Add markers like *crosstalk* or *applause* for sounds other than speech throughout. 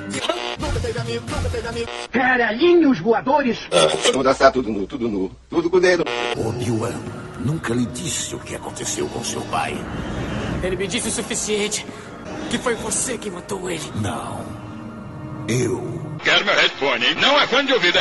Nunca teve amigo, nunca teve amigo. Caralhinhos voadores. Vamos dançar tudo nu, tudo nu. Tudo com o dedo. Obi-Wan nunca lhe disse o que aconteceu com seu pai. Ele me disse o suficiente. Que foi você que matou ele. Não. Eu. Quero meu headphone. Não é fone de ouvido,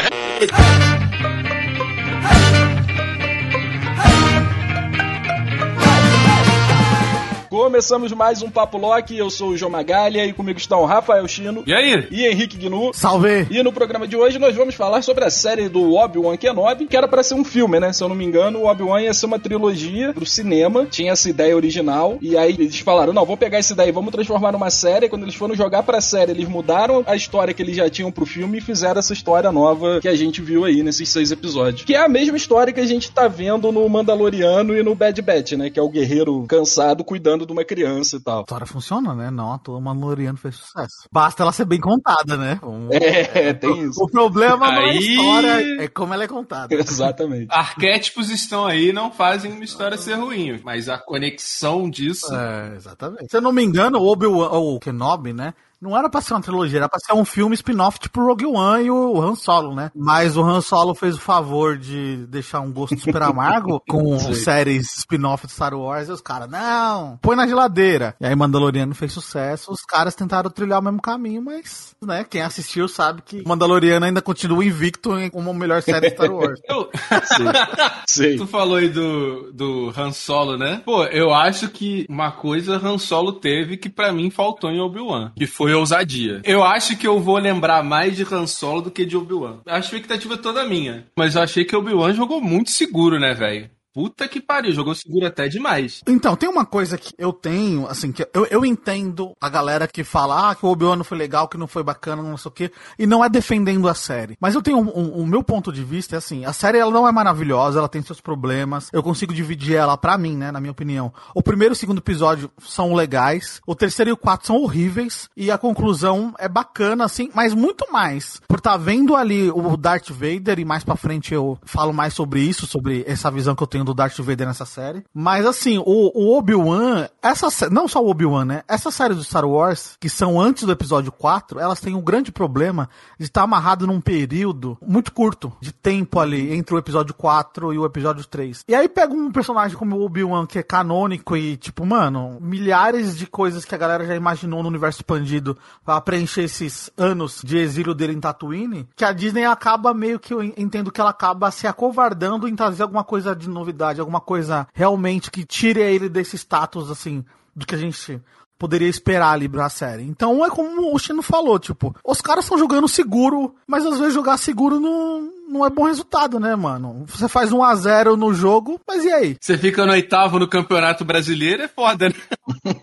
Começamos mais um Papo Loki, eu sou o João Magalha e comigo estão Rafael Chino. E aí? E Henrique Gnu. Salve! E no programa de hoje nós vamos falar sobre a série do Obi-Wan Kenobi, que era para ser um filme, né? Se eu não me engano, o Obi-Wan ia ser uma trilogia pro cinema, tinha essa ideia original, e aí eles falaram, não, vamos pegar essa ideia, vamos transformar numa série, e quando eles foram jogar pra série, eles mudaram a história que eles já tinham pro filme e fizeram essa história nova que a gente viu aí nesses seis episódios. Que é a mesma história que a gente tá vendo no Mandaloriano e no Bad Batch, né? Que é o guerreiro cansado cuidando de uma criança e tal. A história funciona, né? Não, a toa Mandaloriano fez sucesso. Basta ela ser bem contada, né? Um... É, tem isso. O problema não é a Aí- história, é como ela é contada. *laughs* Exatamente. Arquétipos estão aí, não fazem uma história ser ruim, mas a conexão disso. É, exatamente. Se eu não me engano, o Obi-Wan, ou o Kenobi, né? Não era pra ser uma trilogia, era pra ser um filme spin-off tipo Rogue One e o Han Solo, né? Mas o Han Solo fez o favor de deixar um gosto super amargo *laughs* com séries spin-off de Star Wars e os caras, não, põe na geladeira. E aí Mandaloriano fez sucesso, os caras tentaram trilhar o mesmo caminho, mas, né, quem assistiu sabe que Mandaloriano ainda continua invicto em- como a melhor série de Star Wars. *laughs* Eu- *laughs* Sei. Tu falou aí do, do Han Solo, né? Pô, eu acho que uma coisa Han Solo teve que pra mim faltou em Obi-Wan, que foi ousadia. Eu acho que eu vou lembrar mais de Han Solo do que de Obi-Wan. A expectativa é toda minha. Mas eu achei que Obi-Wan jogou muito seguro, né, velho? Puta que pariu, jogou seguro até demais. Então, tem uma coisa que eu tenho, assim, que eu, eu entendo a galera que fala, ah, que o Obi-Wan não foi legal, que não foi bacana, não sei o quê, e não é defendendo a série. Mas eu tenho um, um- o meu ponto de vista, é assim, a série ela não é maravilhosa, ela tem seus problemas, eu consigo dividir ela pra mim, né, na minha opinião. O primeiro e o segundo episódio são legais, o terceiro e o quarto são horríveis, e a conclusão é bacana, assim, mas muito mais. Por estar vendo ali o Darth Vader, e mais pra frente eu falo mais sobre isso, sobre essa visão que eu tenho do Darth Vader nessa série. Mas assim, o, o Obi-Wan, essa não só o Obi-Wan, né? Essas séries do Star Wars, que são antes do episódio 4, elas têm um grande problema de estar amarrado num período muito curto de tempo ali entre o episódio 4 e o episódio 3. E aí pega um personagem como o Obi-Wan, que é canônico e, tipo, mano, milhares de coisas que a galera já imaginou no universo expandido pra preencher esses anos de exílio dele em Tatooine, que a Disney acaba meio que eu entendo que ela acaba se acovardando em trazer alguma coisa de novidade, alguma coisa realmente que tire ele desse status, assim, do que a gente poderia esperar ali pra série. Então é como o Chino falou, tipo, os caras estão jogando seguro, mas às vezes jogar seguro não, não é bom resultado, né, mano? Você faz 1 a 0 no jogo, mas e aí? Você fica no oitavo no Campeonato Brasileiro, é foda, né? *laughs*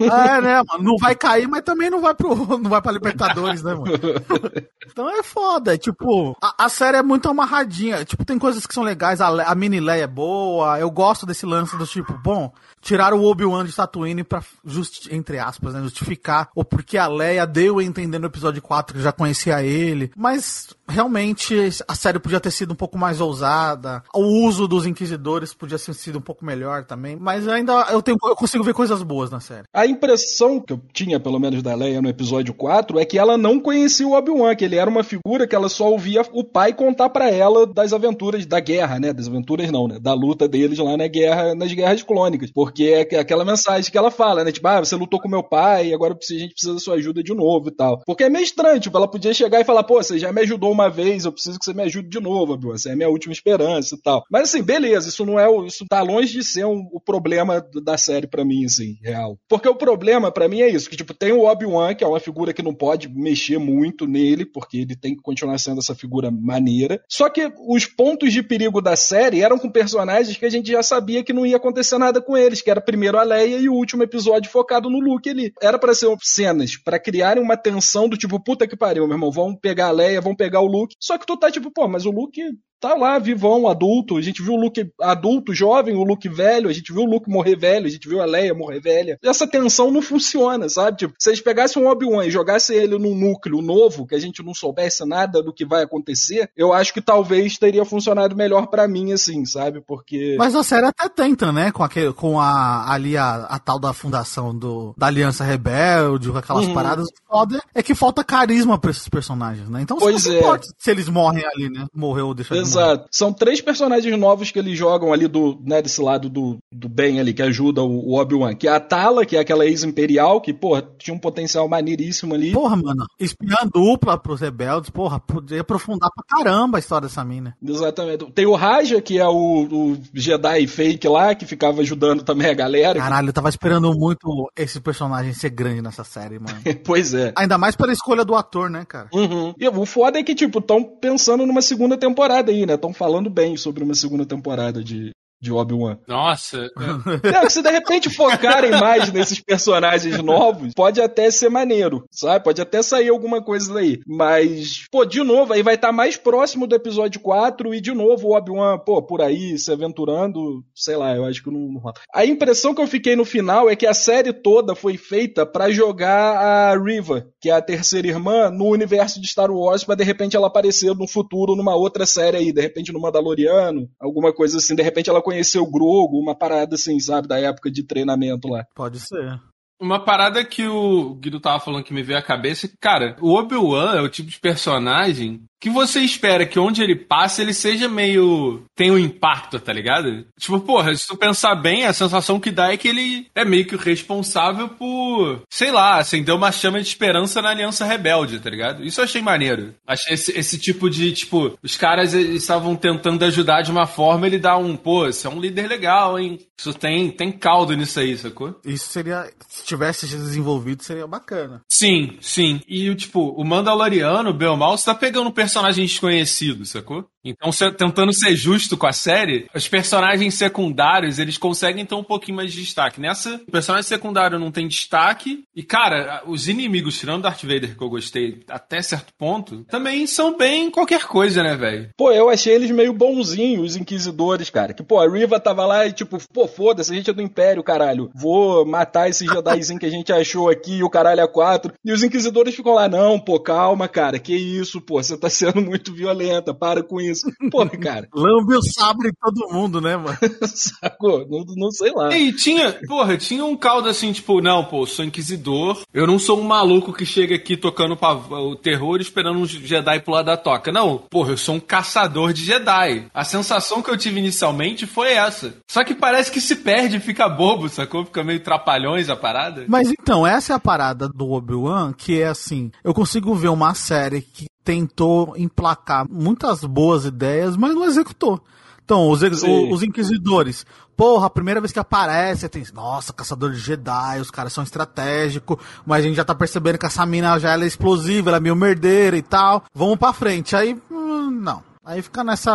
É, né, mano? Não vai cair, mas também não vai pro *laughs* não vai pra Libertadores, né, mano? *laughs* Então é foda, é tipo, a, a série é muito amarradinha. Tipo, tem coisas que são legais, a, a mini Leia é boa, eu gosto desse lance do tipo, bom, tiraram o Obi-Wan de Tatooine pra, justi entre aspas, né, justificar o porquê a Leia deu a entender no episódio 4 que já conhecia ele. Mas, realmente, a série podia ter sido um pouco mais ousada. O uso dos Inquisidores podia ter sido um pouco melhor também. Mas ainda eu, tenho, eu consigo ver coisas boas na série. A impressão que eu tinha, pelo menos, da Leia no episódio 4 é que ela não conhecia o Obi-Wan, que ele era uma figura que ela só ouvia o pai contar pra ela das aventuras da guerra, né? Das aventuras não, né? Da luta deles lá na guerra, nas guerras clônicas. Porque é que- aquela mensagem que ela fala, né? Tipo, ah, você lutou com meu pai, agora a gente precisa da sua ajuda de novo e tal. Porque é meio estranho, tipo, ela podia chegar e falar, pô, você já me ajudou uma vez, eu preciso que você me ajude de novo, Obi-Wan, você é a minha última esperança e tal. Mas assim, beleza, isso não é o, isso tá longe de ser um- o problema da série pra mim, assim, real. Porque o problema pra mim é isso, que tipo, tem o Obi-Wan, que é uma figura que não pode mexer muito nele, porque ele tem que continuar sendo essa figura maneira. Só que os pontos de perigo da série eram com personagens que a gente já sabia que não ia acontecer nada com eles, que era primeiro a Leia e o último episódio focado no Luke ali. Era pra ser cenas pra criarem uma tensão do tipo, puta que pariu, meu irmão, vão pegar a Leia, vão pegar o Luke. Só que tu tá tipo, pô, mas o Luke tá lá, vivão, adulto. A gente viu o Luke adulto, jovem, o Luke velho, a gente viu o Luke morrer velho, a gente viu a Leia morrer velha. Essa tensão não funciona, sabe? Tipo, se eles pegassem um Obi-Wan e jogassem ele num núcleo novo, que a gente não soubesse nada do que vai acontecer, eu acho que talvez teria funcionado melhor para mim, assim, sabe? Porque. Mas a série até tenta, né? Com, aquele, com a, ali a, a tal da fundação do, da Aliança Rebelde, com aquelas Uhum. paradas. Foda é que falta carisma pra esses personagens, né? Então Pois você não é. importa se eles morrem ali, né? Morreu ou deixou de morrer. Exato. São três personagens novos que eles jogam ali do, né, desse lado do, do bem ali, que ajuda o, o Obi-Wan. Que é a Tala, que é aquela ex-imperial, que, pô, tinha um potencial maneiríssimo ali. Porra, mano, espiã dupla pros rebeldes, porra, podia aprofundar pra caramba a história dessa mina. Exatamente. Tem o Raja, que é o, o Jedi fake lá, que ficava ajudando também a galera. Caralho, eu tava esperando muito esse personagem ser grande nessa série, mano. *laughs* pois é. Ainda mais pela escolha do ator, né, cara? Uhum. E o foda é que, tipo, estão pensando numa segunda temporada aí, né? Estão falando bem sobre uma segunda temporada de, de Obi-Wan. Nossa. *laughs* Que se de repente focarem mais nesses personagens novos, pode até ser maneiro, sabe? Pode até sair alguma coisa daí. Mas, pô, de novo, aí vai estar mais próximo do episódio 4 e de novo o Obi-Wan, pô, por aí, se aventurando, sei lá, eu acho que não, não. A impressão que eu fiquei no final é que a série toda foi feita pra jogar a Riva, que é a terceira irmã, no universo de Star Wars, pra de repente ela aparecer no futuro numa outra série aí, de repente no Mandaloriano, alguma coisa assim, de repente ela conheceu o Grogu, uma parada assim, sabe, da época de treinamento lá. Pode ser. Uma parada que o Guido tava falando que me veio à cabeça, cara, o Obi-Wan é o tipo de personagem que você espera que onde ele passe ele seja meio. tem um impacto, tá ligado? Tipo, porra, se tu pensar bem, a sensação que dá é que ele é meio que o responsável por, sei lá, acender uma chama de esperança na Aliança Rebelde, tá ligado? Isso eu achei maneiro. Achei esse, esse tipo de, tipo, os caras estavam tentando ajudar de uma forma, ele dá um, pô, você é um líder legal, hein? Isso tem, tem caldo nisso aí, sacou? Isso seria. Se tivesse desenvolvido, seria bacana. Sim, sim. E tipo, o Mandaloriano, o Belmal, você tá pegando um personagem desconhecido, sacou? Então, cê- tentando ser justo com a série, os personagens secundários, eles conseguem ter um pouquinho mais de destaque. Nessa, o personagem secundário não tem destaque. E, cara, os inimigos, tirando Darth Vader, que eu gostei até certo ponto, também são bem qualquer coisa, né, velho? Pô, eu achei eles meio bonzinhos, os inquisidores, cara. Que, pô, a Riva tava lá e, tipo, pô, foda-se, a gente é do Império, caralho. Vou matar esse Jedizinho que a gente achou aqui, o caralho a quatro. E os inquisidores ficam lá, não, pô, calma, cara, que isso, pô, você tá sendo muito violenta, para com isso. Pô, cara, *laughs* Lambe o sabre em todo mundo, né, mano? *laughs* sacou? Não, não sei lá. E tinha, porra, tinha um caldo assim, tipo, não, pô, sou inquisidor, eu não sou um maluco que chega aqui tocando o terror esperando um Jedi pular da toca. Não, porra, eu sou um caçador de Jedi. A sensação que eu tive inicialmente foi essa. Só que parece que se perde, fica bobo, sacou? Fica meio trapalhões a parada. Mas então, essa é a parada do Obi-Wan, que é assim, eu consigo ver uma série que tentou emplacar muitas boas ideias, mas não executou. Então, os, ex- Sim. os inquisidores, porra, a primeira vez que aparece, tem, nossa, caçador de Jedi, os caras são estratégicos, mas a gente já tá percebendo que essa mina já ela é explosiva, ela é meio merdeira e tal. Vamos pra frente. Aí, hum, não. Aí fica nessa,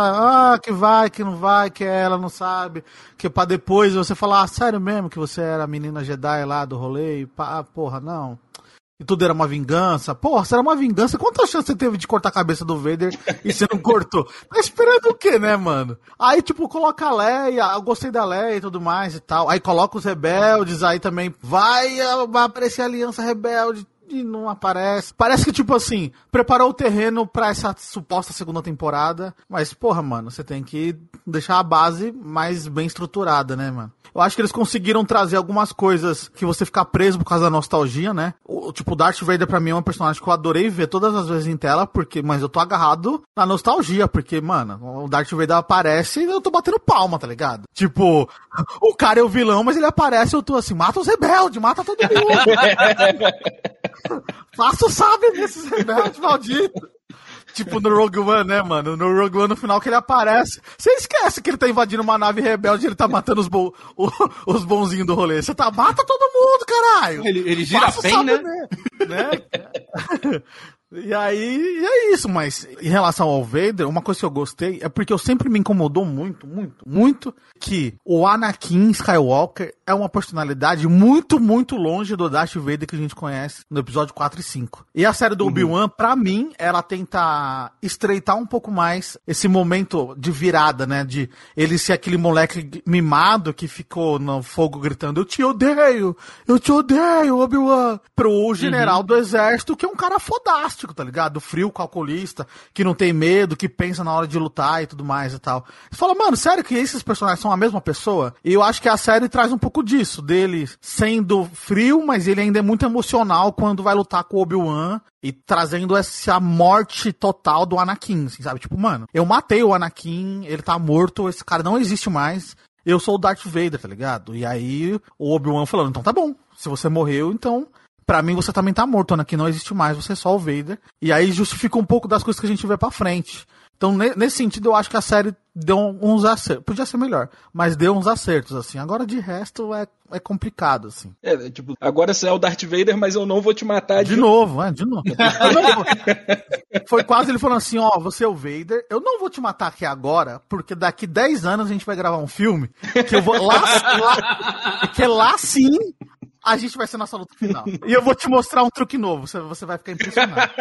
ah, que vai, que não vai, que ela não sabe, que pra depois você falar, ah, sério mesmo que você era a menina Jedi lá do rolê, e pá, ah, porra, não. E tudo era uma vingança. Porra, se era uma vingança, quantas chances você teve de cortar a cabeça do Vader *laughs* e você não cortou? Tá esperando o quê, né, mano? Aí, tipo, coloca a Leia, eu gostei da Leia e tudo mais e tal. Aí coloca os rebeldes, aí também vai, vai aparecer a Aliança Rebelde e não aparece. Parece que, tipo assim, preparou o terreno pra essa suposta segunda temporada. Mas, porra, mano, você tem que deixar a base mais bem estruturada, né, mano? Eu acho que eles conseguiram trazer algumas coisas que você ficar preso por causa da nostalgia, né? O, tipo, o Darth Vader pra mim é um personagem que eu adorei ver todas as vezes em tela, porque, mas eu tô agarrado na nostalgia, porque, mano, o Darth Vader aparece e eu tô batendo palma, tá ligado? Tipo, *laughs* o cara é o vilão, mas ele aparece e eu tô assim, mata os rebeldes, mata todo mundo. *laughs* *laughs* Faça o sabre desses rebeldes malditos. Tipo no Rogue One, né, mano? No Rogue One, no final que ele aparece. Você esquece que ele tá invadindo uma nave rebelde e ele tá matando os, bo os bonzinhos do rolê. Você tá, mata todo mundo, caralho! Ele, ele gira Faça bem, né? né? *laughs* E aí, é isso, mas em relação ao Vader, uma coisa que eu gostei é porque eu sempre me incomodou muito, muito, muito que o Anakin Skywalker é uma personalidade muito, muito longe do Darth Vader que a gente conhece no episódio 4 e 5. E a série do uhum. Obi-Wan, pra mim, ela tenta estreitar um pouco mais esse momento de virada, né? De ele ser aquele moleque mimado que ficou no fogo gritando: Eu te odeio, eu te odeio, Obi-Wan. Pro general uhum. do exército, que é um cara tá ligado? Frio, calculista, que não tem medo, que pensa na hora de lutar e tudo mais e tal. Você fala, mano, sério que esses personagens são a mesma pessoa? E eu acho que a série traz um pouco disso, dele sendo frio, mas ele ainda é muito emocional quando vai lutar com o Obi-Wan e trazendo essa morte total do Anakin, assim, sabe? Tipo, mano, eu matei o Anakin, ele tá morto, esse cara não existe mais. Eu sou o Darth Vader, tá ligado? E aí o Obi-Wan falando, então tá bom, se você morreu, então para mim você também tá morto, Ana, que não existe mais, você é só o Vader. E aí justifica um pouco das coisas que a gente vê pra frente. Então, nesse sentido, eu acho que a série deu uns acertos. Podia ser melhor, mas deu uns acertos, assim. Agora, de resto, é, é complicado, assim. É, tipo, agora você é o Darth Vader, mas eu não vou te matar de, de novo. É, de novo. *laughs* Foi quase ele falando assim, ó, você é o Vader, eu não vou te matar aqui agora, porque daqui 10 anos a gente vai gravar um filme que eu vou lá, lá que é lá sim a gente vai ser nossa luta final. *laughs* E eu vou te mostrar um truque novo, você, você vai ficar impressionado.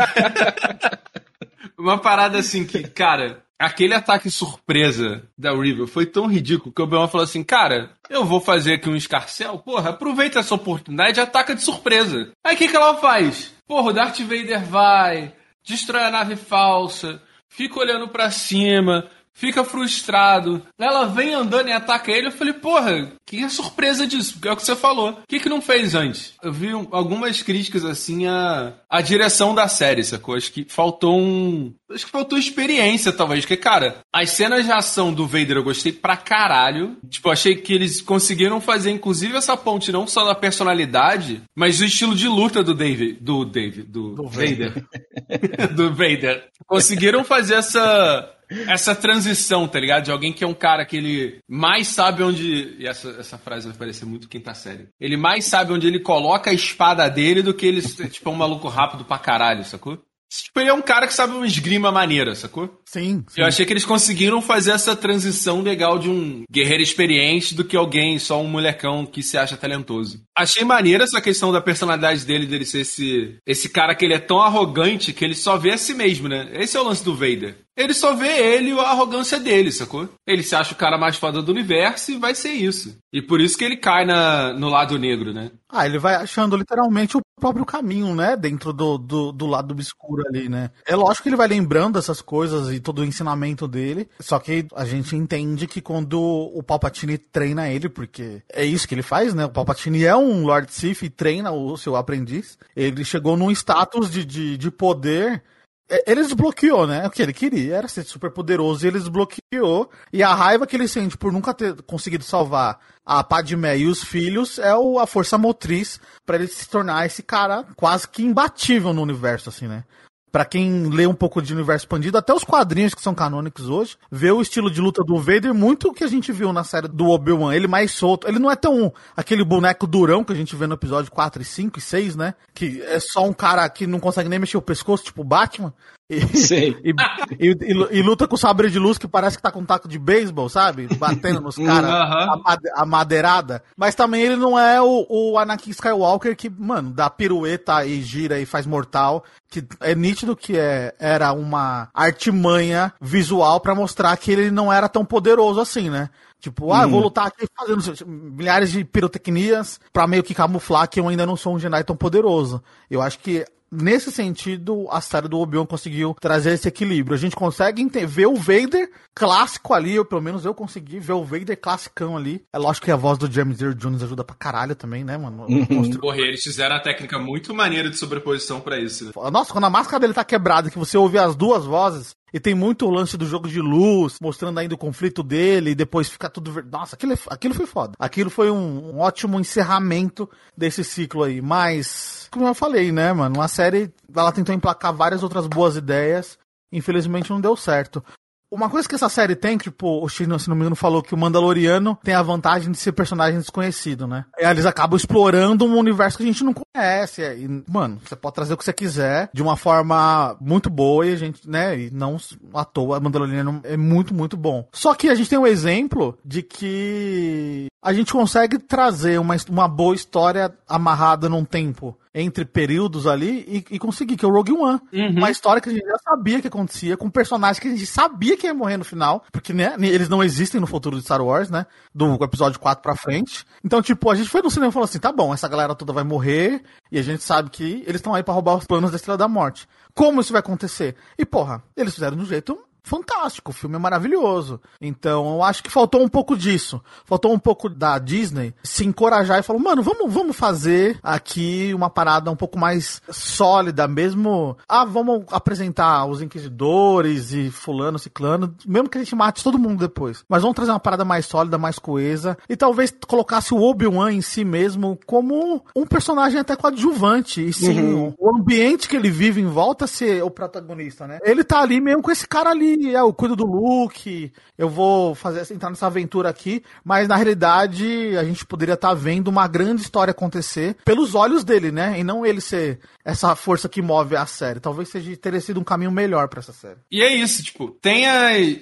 *laughs* Uma parada assim que, cara, aquele ataque surpresa da River foi tão ridículo que o Obi-Wan falou assim, cara, eu vou fazer aqui um escarcel, porra, aproveita essa oportunidade e ataca de surpresa. Aí o que, que ela faz? Porra, o Darth Vader vai, destrói a nave falsa, fica olhando para cima, fica frustrado. Ela vem andando e ataca ele. Eu falei, porra, que surpresa disso, porque é o que você falou. O que, que não fez antes? Eu vi algumas críticas assim à, à direção da série, sacou? Acho que faltou um. Acho que faltou experiência, talvez. Porque, cara, as cenas de ação do Vader eu gostei pra caralho. Tipo, achei que eles conseguiram fazer, inclusive, essa ponte não só da personalidade, mas do estilo de luta do David. Do David. Do, do Vader. *laughs* do Vader. Conseguiram fazer essa essa transição, tá ligado? De alguém que é um cara que ele mais sabe onde. E essa, essa frase vai parecer muito quinta série. Ele mais sabe onde ele coloca a espada dele do que ele, *laughs* tipo, é um maluco rápido pra caralho, sacou? Tipo, ele é um cara que sabe uma esgrima maneira, sacou? Sim, sim. Eu achei que eles conseguiram fazer essa transição legal de um guerreiro experiente do que alguém, só um molecão que se acha talentoso. Achei maneira essa questão da personalidade dele, dele ser esse, esse cara que ele é tão arrogante que ele só vê a si mesmo, né? Esse é o lance do Vader. Ele só vê ele a arrogância dele, sacou? Ele se acha o cara mais foda do universo e vai ser isso. E por isso que ele cai na, no lado negro, né? Ah, ele vai achando literalmente o próprio caminho, né? Dentro do, do, do lado obscuro ali, né? É lógico que ele vai lembrando essas coisas e todo o ensinamento dele. Só que a gente entende que quando o Palpatine treina ele, porque é isso que ele faz, né? O Palpatine é um Lord Sith e treina o seu aprendiz. Ele chegou num status de, de, de poder ele desbloqueou, né? O que ele queria era ser super poderoso e ele desbloqueou. E a raiva que ele sente por nunca ter conseguido salvar a Padmé e os filhos é o, a força motriz para ele se tornar esse cara quase que imbatível no universo, assim, né? Para quem lê um pouco de universo expandido, até os quadrinhos que são canônicos hoje, vê o estilo de luta do Vader muito o que a gente viu na série do Obi-Wan. Ele mais solto. Ele não é tão aquele boneco durão que a gente vê no episódio 4 e 5 e 6, né? Que é só um cara que não consegue nem mexer o pescoço, tipo o E, e, e, e, luta com sabre de luz que parece que tá com um taco de beisebol, sabe? Batendo nos *laughs* caras, uhum. a, madeirada. Mas também ele não é o, o Anakin Skywalker que, mano, dá pirueta e gira e faz mortal. Que é nítido que é, era uma artimanha visual para mostrar que ele não era tão poderoso assim, né? Tipo, ah, vou uhum. lutar aqui fazendo milhares de pirotecnias para meio que camuflar que eu ainda não sou um Jedi tão poderoso. Eu acho que nesse sentido, a série do Obi-Wan conseguiu trazer esse equilíbrio. A gente consegue ver o Vader clássico ali, ou pelo menos eu consegui ver o Vader classicão ali. É lógico que a voz do James Earl Jones ajuda pra caralho também, né, mano? Uhum. Porra, eles fizeram a técnica muito maneira de sobreposição para isso. Né? Nossa, quando a máscara dele tá quebrada, que você ouve as duas vozes, e tem muito o lance do jogo de luz, mostrando ainda o conflito dele, e depois fica tudo. Ver... Nossa, aquilo, é aquilo foi foda. Aquilo foi um, ótimo encerramento desse ciclo aí. Mas, como eu falei, né, mano? A série ela tentou emplacar várias outras boas ideias. Infelizmente não deu certo. Uma coisa que essa série tem, tipo, o Chino, se não me engano, falou que o Mandaloriano tem a vantagem de ser personagem desconhecido, né? E eles acabam explorando um universo que a gente não conhece. E, mano, você pode trazer o que você quiser de uma forma muito boa e a gente, né? E não à toa, Mandaloriano é muito, muito bom. Só que a gente tem um exemplo de que a gente consegue trazer uma, uma boa história amarrada num tempo entre períodos ali e, e conseguir, que é o Rogue One. Uhum. Uma história que a gente já sabia que acontecia, com personagens que a gente sabia que ia morrer no final, porque né, eles não existem no futuro de Star Wars, né? Do episódio 4 pra frente. Então, tipo, a gente foi no cinema e falou assim: tá bom, essa galera toda vai morrer, e a gente sabe que eles estão aí pra roubar os planos da Estrela da Morte. Como isso vai acontecer? E, porra, eles fizeram um jeito fantástico, o filme é maravilhoso. Então, eu acho que faltou um pouco disso. Faltou um pouco da Disney se encorajar e falar, mano, vamos, vamos fazer aqui uma parada um pouco mais sólida, mesmo. Ah, vamos apresentar os inquisidores e fulano, ciclano, mesmo que a gente mate todo mundo depois. Mas vamos trazer uma parada mais sólida, mais coesa. E talvez colocasse o Obi-Wan em si mesmo como um personagem até coadjuvante. E sim, Uhum. o ambiente que ele vive em volta ser o protagonista, né? Ele tá ali mesmo com esse cara ali, é, eu cuido do Luke, eu vou fazer entrar nessa aventura aqui, mas na realidade a gente poderia estar vendo uma grande história acontecer pelos olhos dele, né? E não ele ser essa força que move a série. Talvez seja teria sido um caminho melhor pra essa série. E é isso, tipo, tem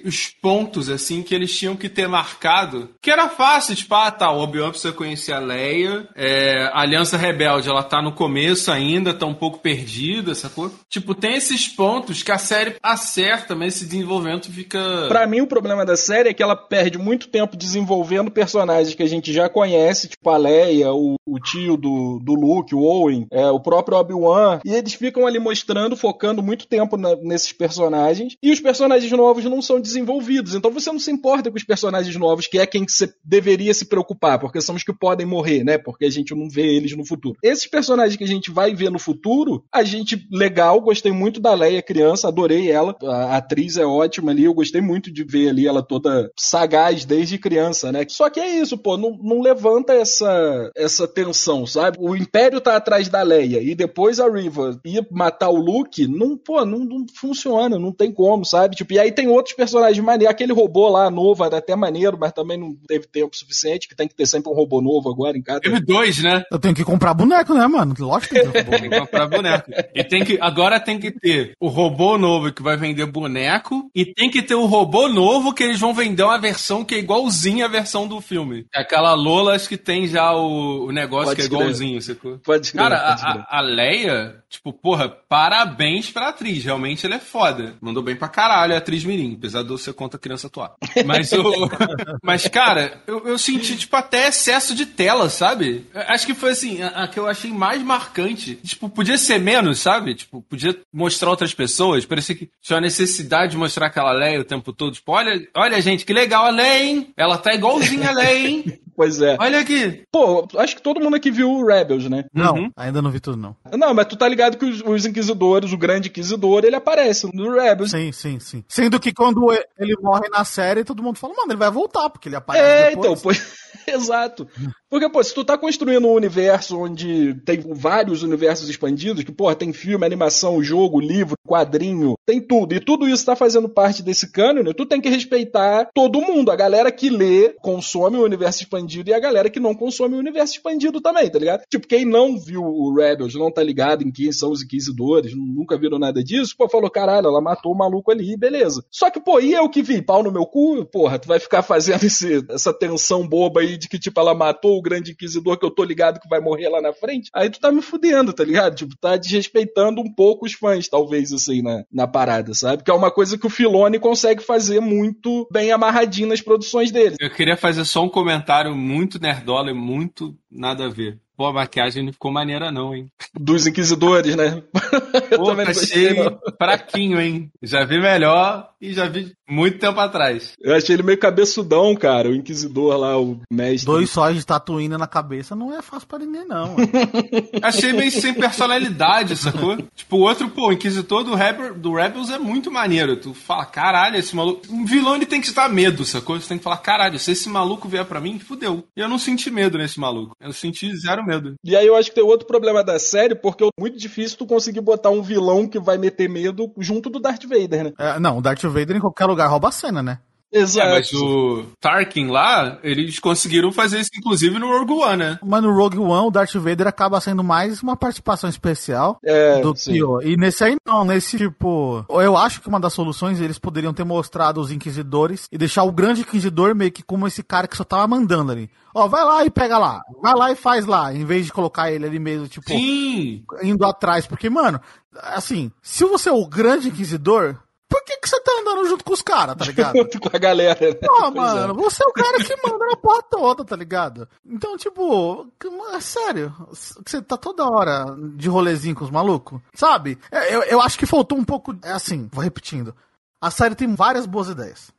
os pontos, assim, que eles tinham que ter marcado, que era fácil, tipo, ah, tá, o Obi-Wan precisa conhecer a Leia, é, a Aliança Rebelde, ela tá no começo ainda, tá um pouco perdida, sacou? Tipo, tem esses pontos que a série acerta, mas esse desenvolvimento fica... Pra mim, o problema da série é que ela perde muito tempo desenvolvendo personagens que a gente já conhece, tipo a Leia, o, o tio do, do Luke, o Owen, é, o próprio Obi-Wan, e eles ficam ali mostrando, focando muito tempo na- nesses personagens, e os personagens novos não são desenvolvidos. Então você não se importa com os personagens novos, que é quem que você deveria se preocupar, porque são os que podem morrer, né? Porque a gente não vê eles no futuro. Esses personagens que a gente vai ver no futuro, a gente, legal, gostei muito da Leia criança, adorei ela, a atriz é ótima ali, eu gostei muito de ver ali ela toda sagaz desde criança, né? Só que é isso, pô, não, não levanta essa, essa tensão, sabe? O Império tá atrás da Leia e depois a Riva ir matar o Luke, não, pô, não, não funciona, não tem como, sabe? Tipo, e aí tem outros personagens maneiros, aquele robô lá novo era até maneiro, mas também não teve tempo suficiente, que tem que ter sempre um robô novo agora em cada. Teve dois, né? Eu tenho que comprar boneco, né, mano? Lógico que Tem que comprar boneco. E tem que, agora tem que ter o robô novo que vai vender boneco e tem que ter o robô novo que eles vão vender uma versão que é igualzinha à versão do filme. Aquela Lola acho que tem já o, o negócio Pode que é crer. igualzinho, sacou? Pode crer, Cara, pode a, crer. a, a Leia, tipo, porra, parabéns pra atriz. Realmente ela é foda. Mandou bem pra caralho a atriz Mirim, apesar de eu ser contra criança atuar. Mas, o, *laughs* mas cara, eu, eu senti, tipo, até excesso de tela, sabe? Eu Acho que foi assim, a, a que eu achei mais marcante. Tipo, podia ser menos, sabe? Tipo, podia mostrar outras pessoas. Parecia que tinha a necessidade de mostrar aquela Leia o tempo todo. Tipo, olha, olha, gente, que legal a Leia, hein? Ela tá igualzinha a Leia, hein? *laughs* Pois é. Olha aqui. Pô, acho que todo mundo aqui viu o Rebels, né? Não, Uhum. ainda não vi tudo, não. Não, mas tu tá ligado que os, os inquisidores, o grande inquisidor, ele aparece no Rebels. Sim, sim, sim. Sendo que quando ele morre na série, todo mundo fala, mano, ele vai voltar, porque ele aparece É, depois. então, pô. *laughs* Exato. Porque, pô, se tu tá construindo um universo onde tem vários universos expandidos, que, pô, tem filme, animação, jogo, livro, quadrinho, tem tudo, e tudo isso tá fazendo parte desse cânone, tu tem que respeitar todo mundo. A galera que lê, consome o universo expandido, e a galera que não consome o universo expandido também, tá ligado? Tipo, quem não viu o Rebels, não tá ligado em quem são os inquisidores, nunca viram nada disso, pô, falou, caralho, ela matou o maluco ali, beleza. Só que, pô, e eu que vi, pau no meu cu, porra, tu vai ficar fazendo esse, essa tensão boba aí de que, tipo, ela matou o grande inquisidor que eu tô ligado que vai morrer lá na frente. Aí tu tá me fudendo, tá ligado? Tipo, tá desrespeitando um pouco os fãs, talvez, assim, na, na parada, sabe? Que é uma coisa que o Filone consegue fazer muito bem amarradinho nas produções dele. Eu queria fazer só um comentário muito nerdola e muito nada a ver. Pô, a maquiagem não ficou maneira não, hein? Dos inquisidores, né? *laughs* eu Pô, achei não. fraquinho, hein? Já vi melhor e já vi muito tempo atrás. Eu achei ele meio cabeçudão, cara, o inquisidor lá, o mestre. Dois sóis de tatuína na cabeça não é fácil pra ninguém, não. *laughs* Achei meio sem personalidade, sacou? Tipo, o outro, pô, o Inquisitor do, Rebel, do Rebels é muito maneiro. Tu fala, caralho, esse maluco. Um vilão ele tem que estar medo, sacou? Você tem que falar, caralho, se esse maluco vier pra mim, fudeu. E eu não senti medo nesse maluco. Eu senti zero medo. E aí eu acho que tem outro problema da série, porque é muito difícil tu conseguir botar um vilão que vai meter medo junto do Darth Vader, né? É, não, o Darth Vader em qualquer lugar rouba a cena, né? Exato. É, mas o Tarkin lá, eles conseguiram fazer isso, inclusive, no Rogue One, né? Mas no Rogue One, o Darth Vader acaba sendo mais uma participação especial É, do sim. que o... E nesse aí não, nesse tipo... Eu acho que uma das soluções, eles poderiam ter mostrado os Inquisidores e deixar o Grande Inquisidor meio que como esse cara que só tava mandando ali. Ó, vai lá e pega lá. Vai lá e faz lá, em vez de colocar ele ali mesmo, tipo, Sim! indo atrás. Porque, mano, assim, se você é o Grande Inquisidor, por que, que você tá andando junto com os caras, tá ligado? com a galera, né? Pô, mano, é. você é o cara que manda na porra toda, tá ligado? Então, tipo, é sério, você tá toda hora de rolezinho com os malucos, sabe? É, Eu, eu acho que faltou um pouco. É assim, vou repetindo. A série tem várias boas ideias.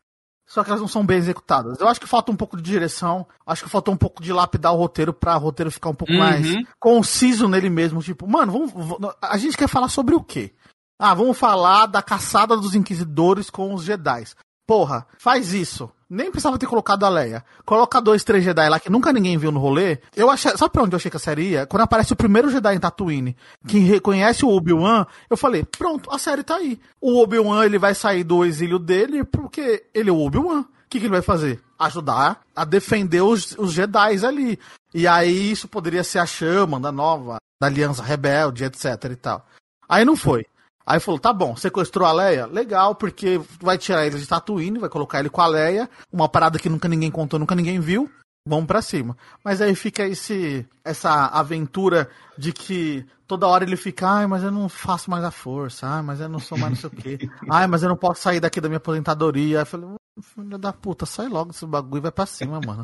Só que elas não são bem executadas. Eu acho que falta um pouco de direção. Acho que faltou um pouco de lapidar o roteiro pra o roteiro ficar um pouco Uhum. mais conciso nele mesmo. Tipo, mano, vamos, a gente quer falar sobre o quê? Ah, vamos falar da caçada dos inquisidores com os Jedi. Porra, faz isso. Nem precisava ter colocado a Leia. Coloca dois, três Jedi lá que nunca ninguém viu no rolê. Eu achei. Sabe pra onde eu achei que a série ia? Quando aparece o primeiro Jedi em Tatooine, que reconhece o Obi-Wan, eu falei, pronto, a série tá aí. O Obi-Wan, ele vai sair do exílio dele porque ele é o Obi-Wan. O que, que ele vai fazer? Ajudar a defender os, os Jedi ali. E aí isso poderia ser a chama da nova, da Aliança Rebelde, etc e tal. Aí não foi. Aí falou, tá bom, sequestrou a Leia? Legal, porque vai tirar ele de Tatooine, vai colocar ele com a Leia, uma parada que nunca ninguém contou, nunca ninguém viu, vamos pra cima. Mas aí fica esse, essa aventura de que toda hora ele fica, ai, mas eu não faço mais a força, ai, mas eu não sou mais não sei o quê, *laughs* ai, mas eu não posso sair daqui da minha aposentadoria. Aí eu falei, filho da puta, sai logo desse bagulho e vai pra cima, mano.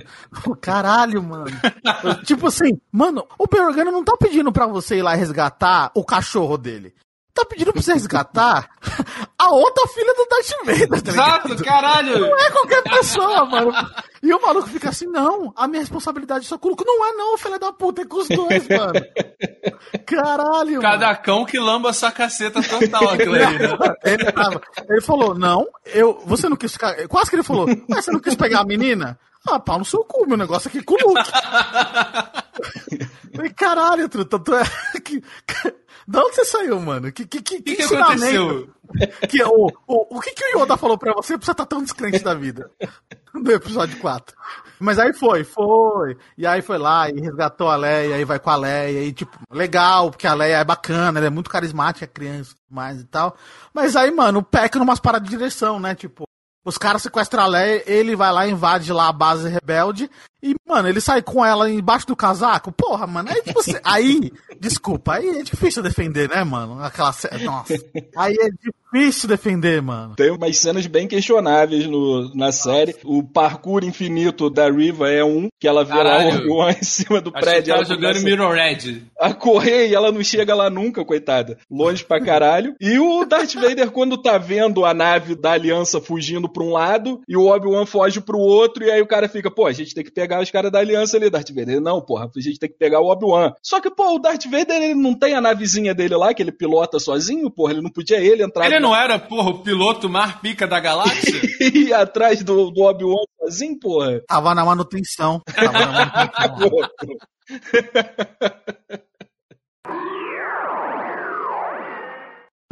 Caralho, mano. *laughs* tipo assim, mano, o Bergano não tá pedindo pra você ir lá resgatar o cachorro dele. Tá pedindo pra você resgatar a outra filha do Darth Vader, tá ligado? Exato, caralho! Não é qualquer pessoa, mano. E o maluco fica assim, não, a minha responsabilidade só com o Luke. Não é não, filha da puta, é com os dois, mano. Caralho, Cada mano. cão que lamba sua caceta total, aquilo aí, né? Ele, tava- ele falou, não, eu, você não quis ficar... Quase que ele falou, mas você não quis pegar a menina? Ah, pau no seu cu, meu negócio aqui é com o Luke. *laughs* Falei, caralho, truta, tu é... *laughs* Que, da onde você saiu, mano? Que, que, que, O que, que aconteceu? Que, o, o, o que, que o Yoda falou pra você pra você estar tão descrente da vida? *laughs* No episódio 4. Mas aí foi, foi. E aí foi lá e resgatou a Leia, aí vai com a Leia, e tipo, legal, porque a Leia é bacana, ela é muito carismática, criança, mais e tal. Mas aí, mano, peca numas paradas de direção, né? Tipo, os caras sequestram a Leia, ele vai lá, invade lá a base rebelde, e, mano, ele sai com ela embaixo do casaco. Porra, mano, aí você. Aí, desculpa, aí é difícil defender, né, mano? Aquela. Nossa. Aí é difícil defender, mano. Tem umas cenas bem questionáveis no, na série. O parkour infinito da Riva é um, que ela vê lá o Caralho. Obi-Wan em cima do Acho que prédio. tava ela jogando Mirror Red. a correr e ela não chega lá nunca, coitada. Longe pra caralho. E o Darth Vader, quando tá vendo a nave da Aliança fugindo pra um lado e o Obi-Wan foge pro outro, e aí o cara fica, pô, a gente tem que pegar os caras da Aliança ali, Darth Vader. Ele, Não, porra, a gente tem que pegar o Obi-Wan. Só que, pô, o Darth Vader, ele não tem a navezinha dele lá, que ele pilota sozinho, porra, ele não podia ele entrar Ele não era, porra, o piloto mar pica da galáxia? *laughs* e atrás do, do Obi-Wan sozinho, porra. Tava na manutenção. Tava na manutenção. *laughs*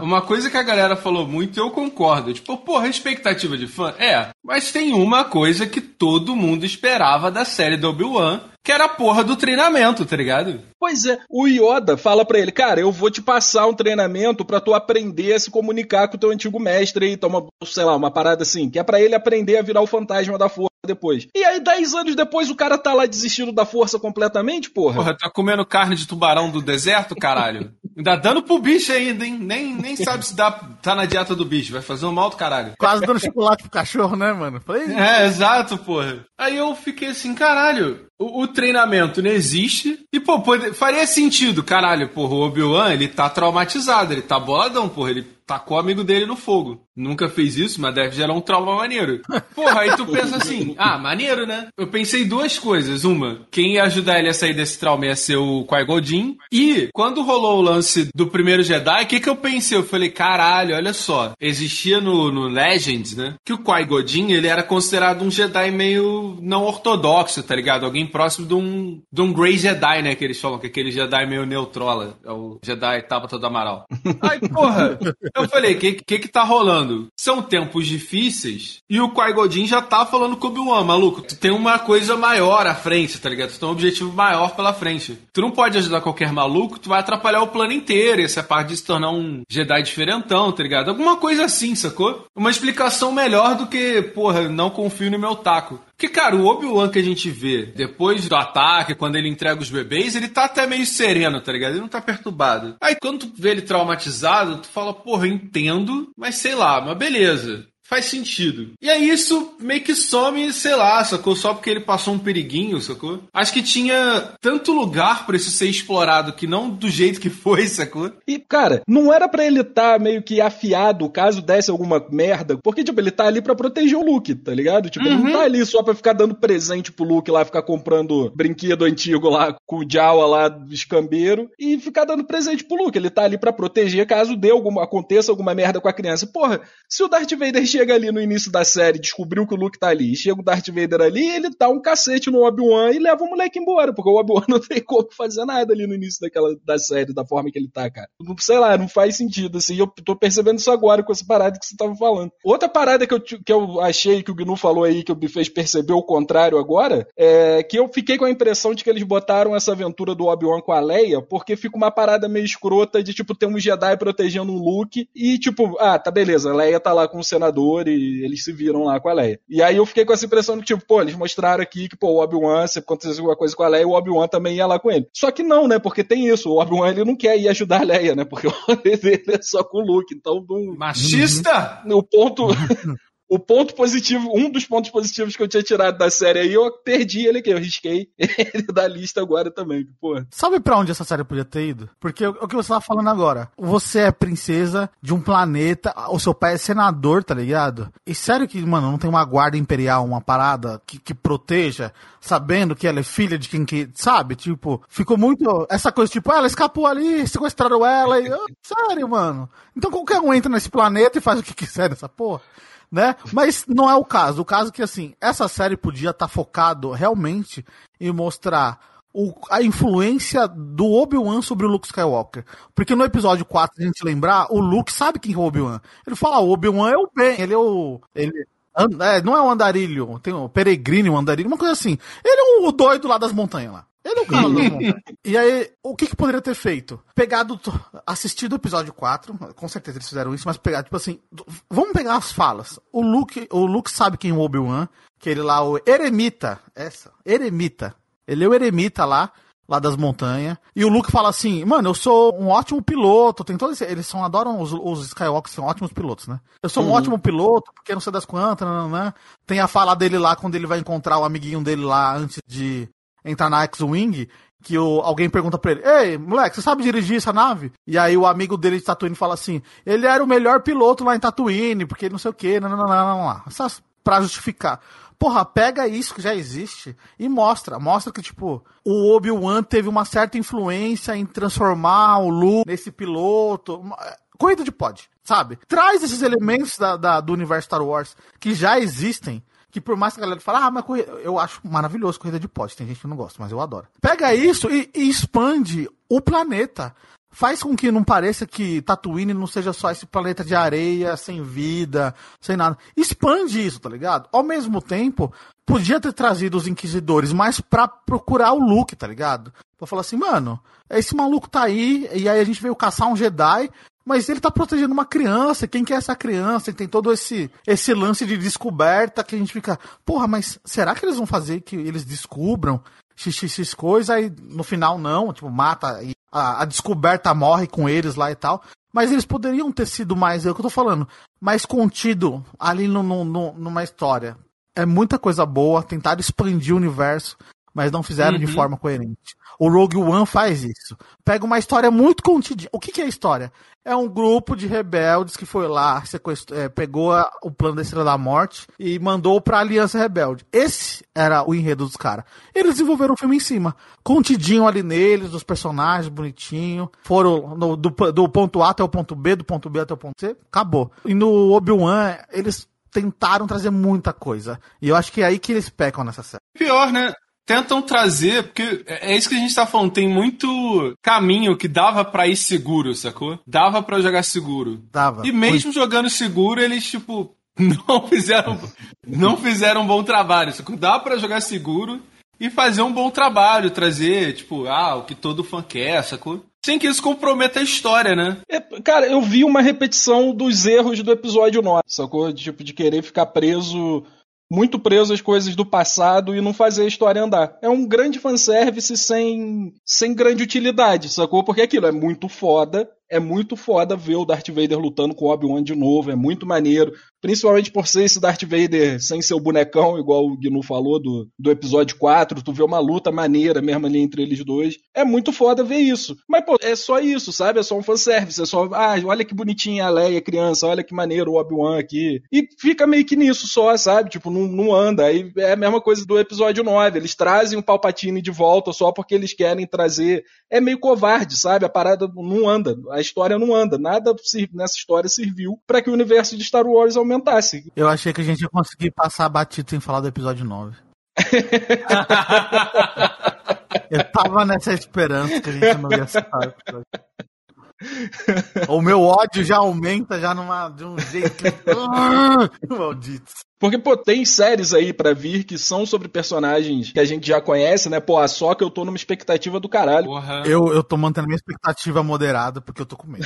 Uma coisa que a galera falou muito e eu concordo. Tipo, porra, expectativa de fã? É. Mas tem uma coisa que todo mundo esperava da série do Obi-Wan, que era a porra do treinamento, tá ligado? Pois é, o Yoda fala pra ele, cara, eu vou te passar um treinamento pra tu aprender a se comunicar com o teu antigo mestre e toma, sei lá, uma parada assim, que é pra ele aprender a virar o fantasma da força depois. E aí, dez anos depois, o cara tá lá desistindo da força completamente, porra. Porra, tá comendo carne de tubarão do deserto, caralho? *laughs* Ainda dando pro bicho ainda, hein? Nem, nem sabe se dá, tá na dieta do bicho. Vai fazer um mal do caralho. Quase dando chocolate pro cachorro, né, mano? Falei, É, exato, porra. Aí eu fiquei assim, caralho, o, o treinamento não existe. E, pô, pode- faria sentido, caralho, porra, o Obi-Wan, ele tá traumatizado, ele tá boladão, porra, ele tacou o amigo dele no fogo. Nunca fez isso, mas deve gerar um trauma maneiro. Porra, aí tu pensa assim, ah, maneiro, né? Eu pensei duas coisas. Uma, quem ia ajudar ele a sair desse trauma ia ser o Qui-Gon Jinn. E, quando rolou o lance do primeiro Jedi, o que que eu pensei? Eu falei, caralho, olha só. Existia no, no Legends, né? Que o Qui-Gon Jinn, ele era considerado um Jedi meio não ortodoxo, tá ligado? Alguém próximo de um, de um Grey Jedi, né? Que eles falam, que é aquele Jedi meio neutrola. É o Jedi Tabata do Amaral. *laughs* Aí, porra, Eu falei, o que, que que tá rolando? São tempos difíceis e o Qui-Gon já tá falando com o Obi-Wan, maluco. Tu tem uma coisa maior à frente, tá ligado? Tu tem um objetivo maior pela frente. Tu não pode ajudar qualquer maluco, tu vai atrapalhar o plano inteiro. Essa é parte de se tornar um Jedi diferentão, tá ligado? Alguma coisa assim, sacou? Uma explicação melhor do que, porra, não confio no meu taco. Porque, cara, o Obi-Wan que a gente vê depois do ataque, quando ele entrega os bebês, ele tá até meio sereno, tá ligado? Ele não tá perturbado. Aí quando tu vê ele traumatizado, tu fala, porra, eu entendo, mas sei lá, mas beleza faz sentido. E aí isso meio que some, sei lá, sacou? Só porque ele passou um periguinho, sacou? Acho que tinha tanto lugar para isso ser explorado que não do jeito que foi, *laughs* sacou? E, cara, não era para ele estar tá meio que afiado caso desse alguma merda, porque, tipo, ele tá ali para proteger o Luke, tá ligado? Tipo, uhum. ele não uhum. tá ali só pra ficar dando presente pro Luke lá, ficar comprando brinquedo antigo lá com o Jawa lá do escambeiro e ficar dando presente pro Luke. Ele tá ali para proteger caso dê alguma, aconteça alguma merda com a criança. Porra, se o Darth Vader chega ali no início da série, descobriu que o Luke tá ali, chega o Darth Vader ali, ele dá um cacete no Obi-Wan e leva o moleque embora, porque o Obi-Wan *laughs* não tem como fazer nada ali no início daquela, da série, da forma que ele tá, cara. Sei lá, não faz sentido, assim, eu tô percebendo isso agora com essa parada que você tava falando. Outra parada que eu, que eu achei que o Gnu falou aí, que me fez perceber o contrário agora, é que eu fiquei com a impressão de que eles botaram essa aventura do Obi-Wan com a Leia, porque fica uma parada meio escrota de, tipo, ter um Jedi protegendo um Luke e, tipo, ah, tá beleza, a Leia tá lá com o senador e eles se viram lá com a Leia. E aí eu fiquei com essa impressão de tipo, pô, eles mostraram aqui que, pô, o Obi-Wan, se acontecesse alguma coisa com a Leia, o Obi-Wan também ia lá com ele. Só que não, né? Porque tem isso, o Obi-Wan ele não quer ir ajudar a Leia, né? Porque o rolê dele é só com o Luke, então... Não... Machista! O ponto... *laughs* o ponto positivo, um dos pontos positivos que eu tinha tirado da série aí, eu perdi ele aqui, eu risquei *laughs* ele da lista agora também, pô. Sabe para onde essa série podia ter ido? Porque o que você tava falando agora, você é princesa de um planeta, o seu pai é senador, tá ligado? E sério que, mano, não tem uma guarda imperial, uma parada que, que proteja, sabendo que ela é filha de quem que, sabe? Tipo, ficou muito, essa coisa tipo, ah, ela escapou ali, sequestraram ela e, sério, mano. Então qualquer um entra nesse planeta e faz o que quiser nessa porra né? Mas não é o caso. O caso é que, assim, essa série podia estar tá focado realmente em mostrar o, a influência do Obi-Wan sobre o Luke Skywalker. Porque no episódio 4, se a gente lembrar, o Luke sabe quem é o Obi-Wan. Ele fala, o Obi-Wan é o bem, ele é o... Ele, é, não é o andarilho, tem o peregrino, o andarilho, uma coisa assim. Ele é o doido lá das montanhas lá. Ele é o cara E aí, o que, que poderia ter feito? Pegado, assistido o episódio 4, com certeza eles fizeram isso, mas pegar, tipo assim, vamos pegar as falas. O Luke, o Luke sabe quem é o Obi-Wan, que ele lá, o Eremita, essa, Eremita. Ele é o Eremita lá, lá das montanhas. E o Luke fala assim, mano, eu sou um ótimo piloto, tem todos eles são, adoram os, os Skywalkers, são ótimos pilotos, né? Eu sou um uhum. ótimo piloto, porque não sei das quantas, né? Tem a fala dele lá, quando ele vai encontrar o amiguinho dele lá, antes de entrar na X-Wing, que o, alguém pergunta pra ele, ei, moleque, você sabe dirigir essa nave? E aí o amigo dele de Tatooine fala assim, ele era o melhor piloto lá em Tatooine, porque não sei o que, não, não, não, não, não, Essas, pra justificar. Porra, pega isso que já existe e mostra. Mostra que, tipo, o Obi-Wan teve uma certa influência em transformar o Luke nesse piloto. Corrida de pod, sabe? Traz esses elementos da, da, do universo Star Wars que já existem que por mais que a galera fale, ah, mas corrida, eu acho maravilhoso corrida de pote, tem gente que não gosta, mas eu adoro. Pega isso e, e, expande o planeta. Faz com que não pareça que Tatooine não seja só esse planeta de areia, sem vida, sem nada. Expande isso, tá ligado? Ao mesmo tempo, podia ter trazido os inquisidores, mas pra procurar o Luke, tá ligado? Pra falar assim, mano, esse maluco tá aí, e aí a gente veio caçar um Jedi, mas ele tá protegendo uma criança. Quem que é essa criança? E tem todo esse, esse lance de descoberta que a gente fica, porra, mas será que eles vão fazer que eles descubram xxx coisa e no final não, tipo, mata e a, a, descoberta morre com eles lá e tal. Mas eles poderiam ter sido mais, é o que eu tô falando, mais contido ali no, no, no numa história. É muita coisa boa, tentaram expandir o universo, mas não fizeram uhum. de forma coerente. O Rogue One faz isso. Pega uma história muito contidinha. O que, que é a história? É um grupo de rebeldes que foi lá, é, pegou a, o plano da Estrela da Morte e mandou pra Aliança Rebelde. Esse era o enredo dos caras. Eles desenvolveram o filme em cima. Contidinho ali neles, dos personagens, bonitinho. Foram no, do, do ponto A até o ponto B, do ponto B até o ponto C. Acabou. E no Obi-Wan, eles tentaram trazer muita coisa. E eu acho que é aí que eles pecam nessa série. Pior, né? Tentam trazer, porque é isso que a gente tá falando, tem muito caminho que dava pra ir seguro, sacou? Dava pra jogar seguro. Dava. E mesmo jogando seguro, eles, tipo, *laughs* não fizeram, não fizeram um bom trabalho, sacou? Dá pra jogar seguro e fazer um bom trabalho, trazer, tipo, ah, o que todo fã quer, sacou? Sem que isso comprometa a história, né? É, cara, eu vi uma repetição dos erros do episódio 9, sacou? Tipo, de querer ficar preso, muito preso às coisas do passado e não fazer a história andar. É um grande fanservice sem, sem grande utilidade, sacou? Porque aquilo é muito foda, é muito foda ver o Darth Vader lutando com o Obi-Wan de novo, é muito maneiro. Principalmente por ser esse Darth Vader sem seu bonecão, igual o Gnu falou do, do episódio 4, tu vê uma luta maneira mesmo ali entre eles dois. É muito foda ver isso. Mas, pô, é só isso, sabe? É só um fanservice, é só, ah, olha que bonitinha a Leia criança, olha que maneiro o Obi-Wan aqui. E fica meio que nisso só, sabe? Tipo, não, não anda. Aí é a mesma coisa do episódio 9. Eles trazem o Palpatine de volta só porque eles querem trazer. É meio covarde, sabe? A parada não anda. A história não anda. Nada nessa história serviu para que o universo de Star Wars aumentasse. Eu achei que a gente ia conseguir passar batido sem falar do episódio 9. *laughs* Eu tava nessa esperança que a gente não ia citar. O meu ódio já aumenta já numa, de um jeito que... *laughs* Maldito. Porque, pô, tem séries aí para vir que são sobre personagens que a gente já conhece, né? Pô, a só que eu tô numa expectativa do caralho. Porra. Eu, eu tô mantendo minha expectativa moderada porque eu tô com medo.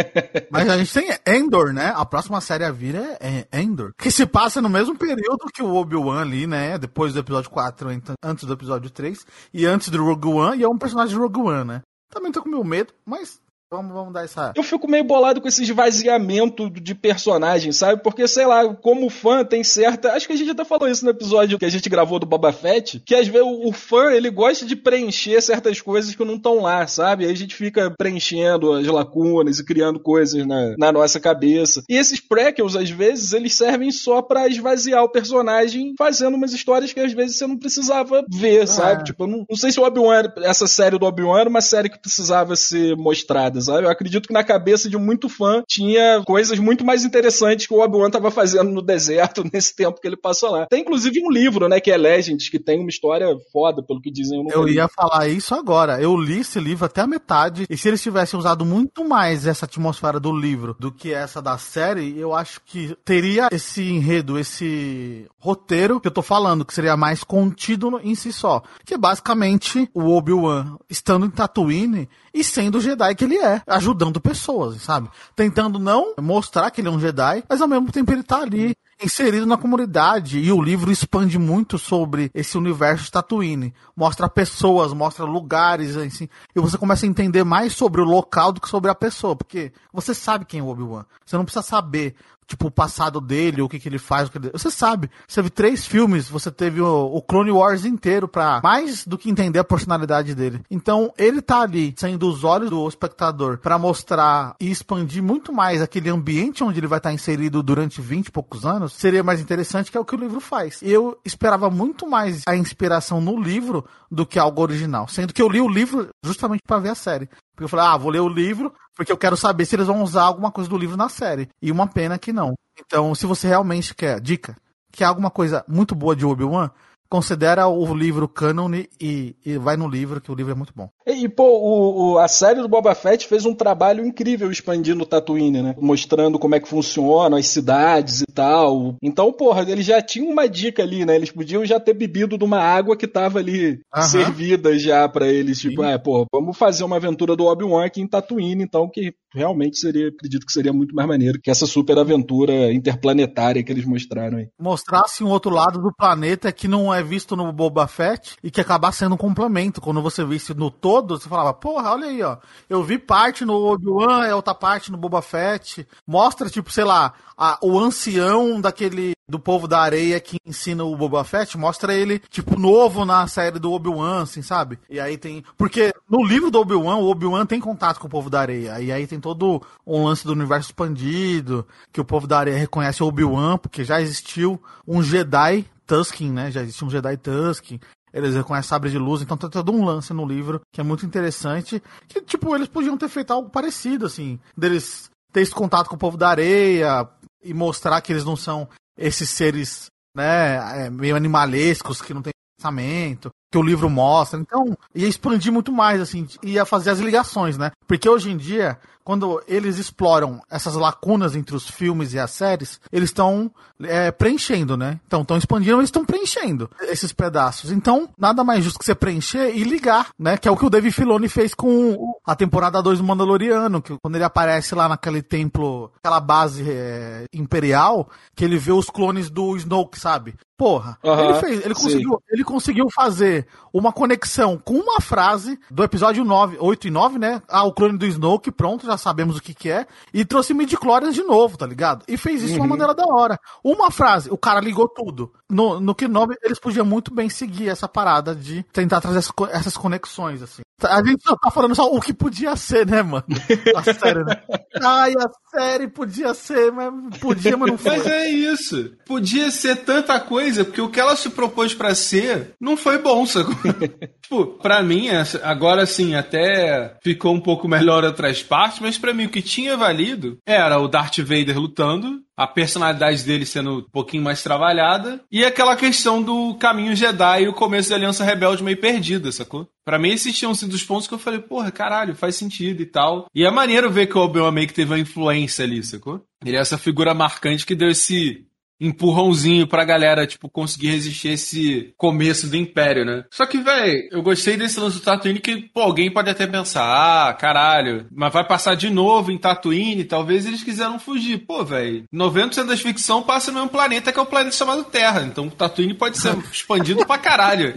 *laughs* Mas a gente tem Endor, né? A próxima série a vir é, é Endor. Que se passa no mesmo período que o Obi-Wan ali, né? Depois do episódio 4, antes do episódio 3 e antes do Rogue One. E é um personagem de Rogue One, né? Também tô com meu medo, mas Vamos, vamos dar essa. Eu fico meio bolado com esse esvaziamento de personagem, sabe? Porque, sei lá, como fã tem certa. Acho que a gente até falou isso no episódio que a gente gravou do Boba Fett. Que às vezes o, fã ele gosta de preencher certas coisas que não estão lá, sabe? Aí a gente fica preenchendo as lacunas e criando coisas na, na nossa cabeça. E esses prequels, às vezes, eles servem só para esvaziar o personagem, fazendo umas histórias que às vezes você não precisava ver, ah. sabe? Tipo, eu não, não sei se o Obi-Wan, essa série do Obi-Wan era uma série que precisava ser mostrada sabe? Eu acredito que na cabeça de muito fã tinha coisas muito mais interessantes que o Obi-Wan tava fazendo no deserto *laughs* nesse tempo que ele passou lá. Tem inclusive um livro, né, que é Legends, que tem uma história foda, pelo que dizem. Eu, eu ia falar isso agora. Eu li esse livro até a metade, e se eles tivessem usado muito mais essa atmosfera do livro do que essa da série, eu acho que teria esse enredo, esse roteiro que eu tô falando, que seria mais contido em si só. Que é basicamente o Obi-Wan estando em Tatooine e sendo o Jedi que ele é, ajudando pessoas, sabe? Tentando não mostrar que ele é um Jedi, mas ao mesmo tempo ele tá ali inserido na comunidade e o livro expande muito sobre esse universo de Tatooine. Mostra pessoas, mostra lugares, assim, e você começa a entender mais sobre o local do que sobre a pessoa, porque você sabe quem é o Obi-Wan. Você não precisa saber tipo, o passado dele, o que, que ele faz. Que ele... Você sabe, você teve três filmes, você teve o, o, Clone Wars inteiro pra mais do que entender a personalidade dele. Então, ele tá ali, saindo dos olhos do espectador, para mostrar e expandir muito mais aquele ambiente onde ele vai estar tá inserido durante 20 e poucos anos, seria mais interessante, que é o que o livro faz. Eu esperava muito mais a inspiração no livro do que algo original. Sendo que eu li o livro justamente para ver a série. Porque eu falei, ah, vou ler o livro, porque eu quero saber se eles vão usar alguma coisa do livro na série. E uma pena que não. Então, se você realmente quer, dica, quer alguma coisa muito boa de Obi-Wan, considera o livro canon e, e, vai no livro, que o livro é muito bom. E, pô, o, o, a série do Boba Fett fez um trabalho incrível expandindo o Tatooine, né? Mostrando como é que funciona as cidades e tal. Então, porra, eles já tinham uma dica ali, né? Eles podiam já ter bebido de uma água que tava ali Aham. servida já para eles. Tipo, Sim. é, porra, vamos fazer uma aventura do Obi-Wan aqui em Tatooine, então, que realmente seria, acredito que seria muito mais maneiro que essa super aventura interplanetária que eles mostraram aí. Mostrasse um outro lado do planeta que não é visto no Boba Fett e que acabar sendo um complemento. Quando você visse no todo, você falava, porra, olha aí, ó. Eu vi parte no Obi-Wan, é outra parte no Boba Fett. Mostra, tipo, sei lá, a, o ancião daquele do povo da areia que ensina o Boba Fett, mostra ele, tipo, novo na série do Obi-Wan, assim, sabe? E aí tem. Porque no livro do Obi-Wan, o Obi-Wan tem contato com o povo da areia. E aí tem todo um lance do universo expandido, que o povo da areia reconhece o Obi-Wan, porque já existiu um Jedi Tusken, né? Já existe um Jedi Tusken. Eles reconhecem sabre de luz, então tem todo um lance no livro que é muito interessante. Que, tipo, eles podiam ter feito algo parecido, assim. Deles ter esse contato com o povo da areia e mostrar que eles não são esses seres, né, é, meio animalescos, que não tem pensamento. que o livro mostra. Então, ia expandir muito mais, assim, ia fazer as ligações, né? Porque hoje em dia, quando eles exploram essas lacunas entre os filmes e as séries, eles estão é, preenchendo, né? Então, estão expandindo, eles estão preenchendo esses pedaços. Então, nada mais justo que você preencher e ligar, né? Que é o que o Dave Filoni fez com a temporada 2 do Mandaloriano, que quando ele aparece lá naquele templo, aquela base é, imperial, que ele vê os clones do Snoke, sabe? Porra, Aham, ele fez, ele sim. conseguiu, ele conseguiu fazer uma conexão com uma frase do episódio 9, 8 e 9, né? Ah, o clone do Snoke, pronto, já sabemos o que que é. E trouxe midi-chlorians de novo, tá ligado? E fez isso de uma maneira da hora. Uma frase, o cara ligou tudo. No, no Kenobi, eles podiam muito bem seguir essa parada de tentar trazer essas, co- essas conexões, assim. A gente só tá falando só o que podia ser, né, mano? A série, né? *laughs* Ai, a série podia ser, mas podia, mas não foi. Mas é isso. Podia ser tanta coisa, porque o que ela se propôs pra ser não foi bom, sacou? *laughs* tipo, pra mim, agora sim, até ficou um pouco melhor outras partes, mas pra mim o que tinha valido era o Darth Vader lutando, a personalidade dele sendo um pouquinho mais trabalhada, e aquela questão do caminho Jedi e o começo da Aliança Rebelde meio perdida, sacou? Pra mim, esses tinham sido os pontos que eu falei, porra, caralho, faz sentido e tal. E é maneiro ver que o Obi-Wan meio que teve uma influência ali, sacou? Ele é essa figura marcante que deu esse empurrãozinho pra galera, tipo, conseguir resistir esse começo do Império, né? Só que, velho, eu gostei desse lance do Tatooine que, pô, alguém pode até pensar, ah, caralho, mas vai passar de novo em Tatooine, talvez eles quiseram fugir. Pô, velho, 90% das ficção passa no mesmo planeta que é o planeta chamado Terra, então Tatooine pode ser *laughs* expandido pra caralho.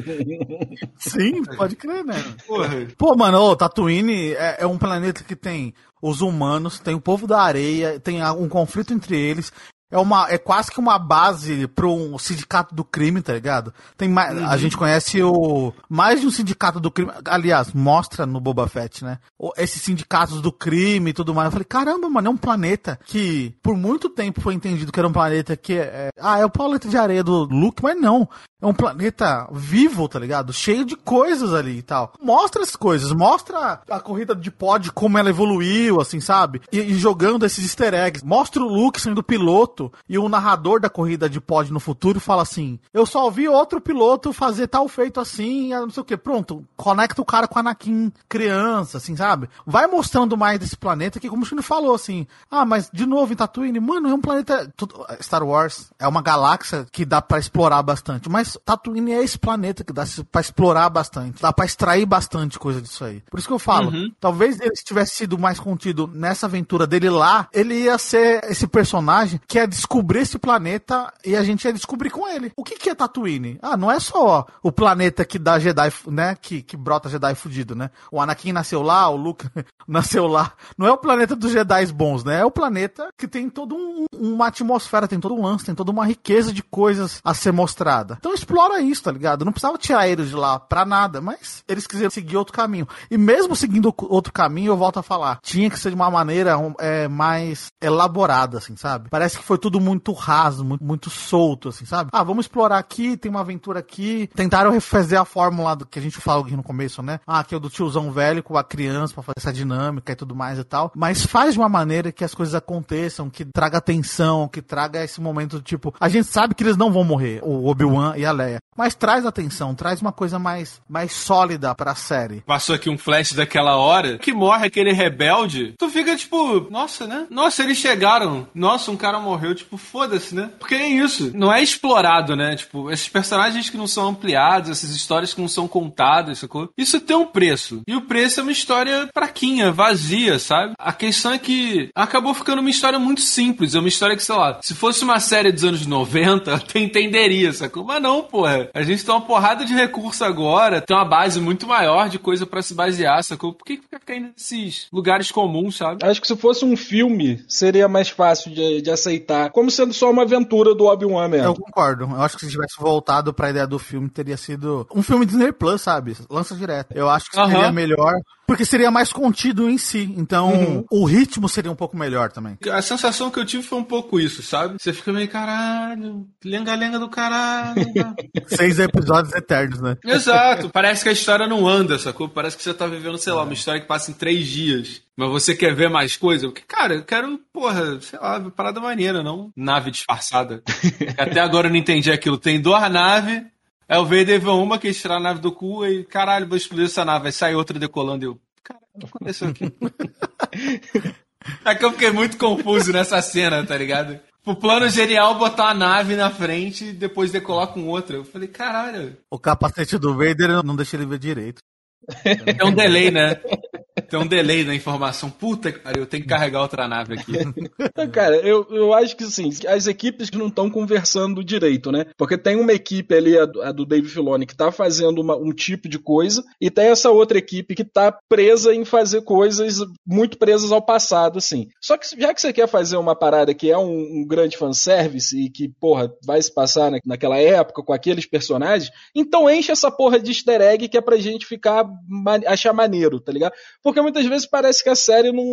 Sim, pode crer, né? Porra. Pô, mano, ô, Tatooine é, é um planeta que tem os humanos, tem o povo da areia, tem um conflito entre eles. É, uma, é quase que uma base para um sindicato do crime, tá ligado? Tem mais, A gente conhece o mais de um sindicato do crime. Aliás, mostra no Boba Fett, né? Esses sindicatos do crime e tudo mais. Eu falei, caramba, mano, é um planeta que por muito tempo foi entendido que era um planeta que é. Ah, é o planeta de areia do Luke, mas não. É um planeta vivo, tá ligado? Cheio de coisas ali e tal. Mostra as coisas, mostra a corrida de pod, como ela evoluiu, assim, sabe? E, e jogando esses easter eggs. Mostra o Luke sendo piloto e o narrador da corrida de pod no futuro fala assim: Eu só vi outro piloto fazer tal feito assim, não sei o que. Pronto, conecta o cara com a Anakin criança, assim, sabe? Vai mostrando mais desse planeta que, como o Chino falou, assim, ah, mas de novo em Tatooine, mano, é um planeta. tudo- Star Wars é uma galáxia que dá pra explorar bastante, mas Tatooine é esse planeta que dá pra explorar bastante, dá pra extrair bastante coisa disso aí. Por isso que eu falo, talvez ele tivesse sido mais contido nessa aventura dele lá, ele ia ser esse personagem que ia descobrir esse planeta e a gente ia descobrir com ele. O que que é Tatooine? Ah, não é só o planeta que dá Jedi, né, que, que brota Jedi fudido, né? O Anakin nasceu lá, o Luke *laughs* nasceu lá. Não é o planeta dos Jedi bons, né? É o planeta que tem toda um, uma atmosfera, tem todo um lance, tem toda uma riqueza de coisas a ser mostrada. Então explora isso, tá ligado? Não precisava tirar eles de lá pra nada, mas eles quiseram seguir outro caminho. E mesmo seguindo outro caminho, eu volto a falar, tinha que ser de uma maneira é, mais elaborada, assim, sabe? Parece que foi tudo muito raso, muito, muito solto, assim, sabe? Ah, vamos explorar aqui, tem uma aventura aqui. Tentaram refazer a fórmula do que a gente falou aqui no começo, né? Ah, que é o do tiozão velho com a criança pra fazer essa dinâmica e tudo mais e tal. Mas faz de uma maneira que as coisas aconteçam, que traga atenção, que traga esse momento do tipo. A gente sabe que eles não vão morrer, o Obi-Wan e a Leia. Mas traz atenção, traz uma coisa mais, mais sólida pra série. Passou aqui um flash daquela hora que morre aquele rebelde. Tu fica tipo, nossa, né? Nossa, eles chegaram. Nossa, um cara morreu. Tipo, foda-se, né? Porque é isso. Não é explorado, né? Tipo, esses personagens que não são ampliados, essas histórias que não são contadas, sacou? Isso tem um preço. E o preço é uma história fraquinha, vazia, sabe? A questão é que acabou ficando uma história muito simples. É uma história que, sei lá, se fosse uma série dos anos 90, *laughs* tu entenderia, sacou? Mas não, porra. A gente tem uma porrada de recurso agora, tem uma base muito maior de coisa pra se basear, sacou? Por que fica caindo nesses lugares comuns, sabe? Acho que se fosse um filme, seria mais fácil de, de aceitar. Como sendo só uma aventura do Obi-Wan Eu mesmo. concordo. Eu acho que se tivesse voltado pra ideia do filme, teria sido um filme Disney Plus, sabe? Lança direto. Eu acho que seria melhor, porque seria mais contido em si. Então, o ritmo seria um pouco melhor também. A sensação que eu tive foi um pouco isso, sabe? Você fica meio, caralho, lenga-lenga do caralho. *laughs* Seis episódios eternos, né? Exato. Parece que a história não anda, sacou? Parece que você tá vivendo, sei lá, uma história que passa em três dias. Mas você quer ver mais coisa? Porque, cara, eu quero, porra, sei lá, parada maneira, não nave disfarçada. *laughs* Até agora eu não entendi aquilo. Tem duas naves, Aí o Vader vê uma que tirar a nave do cu e, caralho, vou explodir essa nave. Aí sai outra decolando e eu, caralho, o que aconteceu aqui? *laughs* é que eu fiquei muito confuso nessa cena, tá ligado? O plano genial botar uma nave na frente e depois decolar com outra. Eu falei, caralho. O capacete do Vader não deixa ele ver direito. Tem um delay, né? Tem um delay na informação. Puta que eu tenho que carregar outra nave aqui. *laughs* Cara, eu, eu acho que sim, as equipes não estão conversando direito, né? Porque tem uma equipe ali, a do, a do Dave Filoni, que tá fazendo uma, um tipo de coisa, e tem essa outra equipe que tá presa em fazer coisas muito presas ao passado, assim. Só que já que você quer fazer uma parada que é um, um grande fanservice e que, porra, vai se passar na, naquela época com aqueles personagens, então enche essa porra de easter egg que é pra gente ficar, achar maneiro, tá ligado? Porque muitas vezes parece que a série não.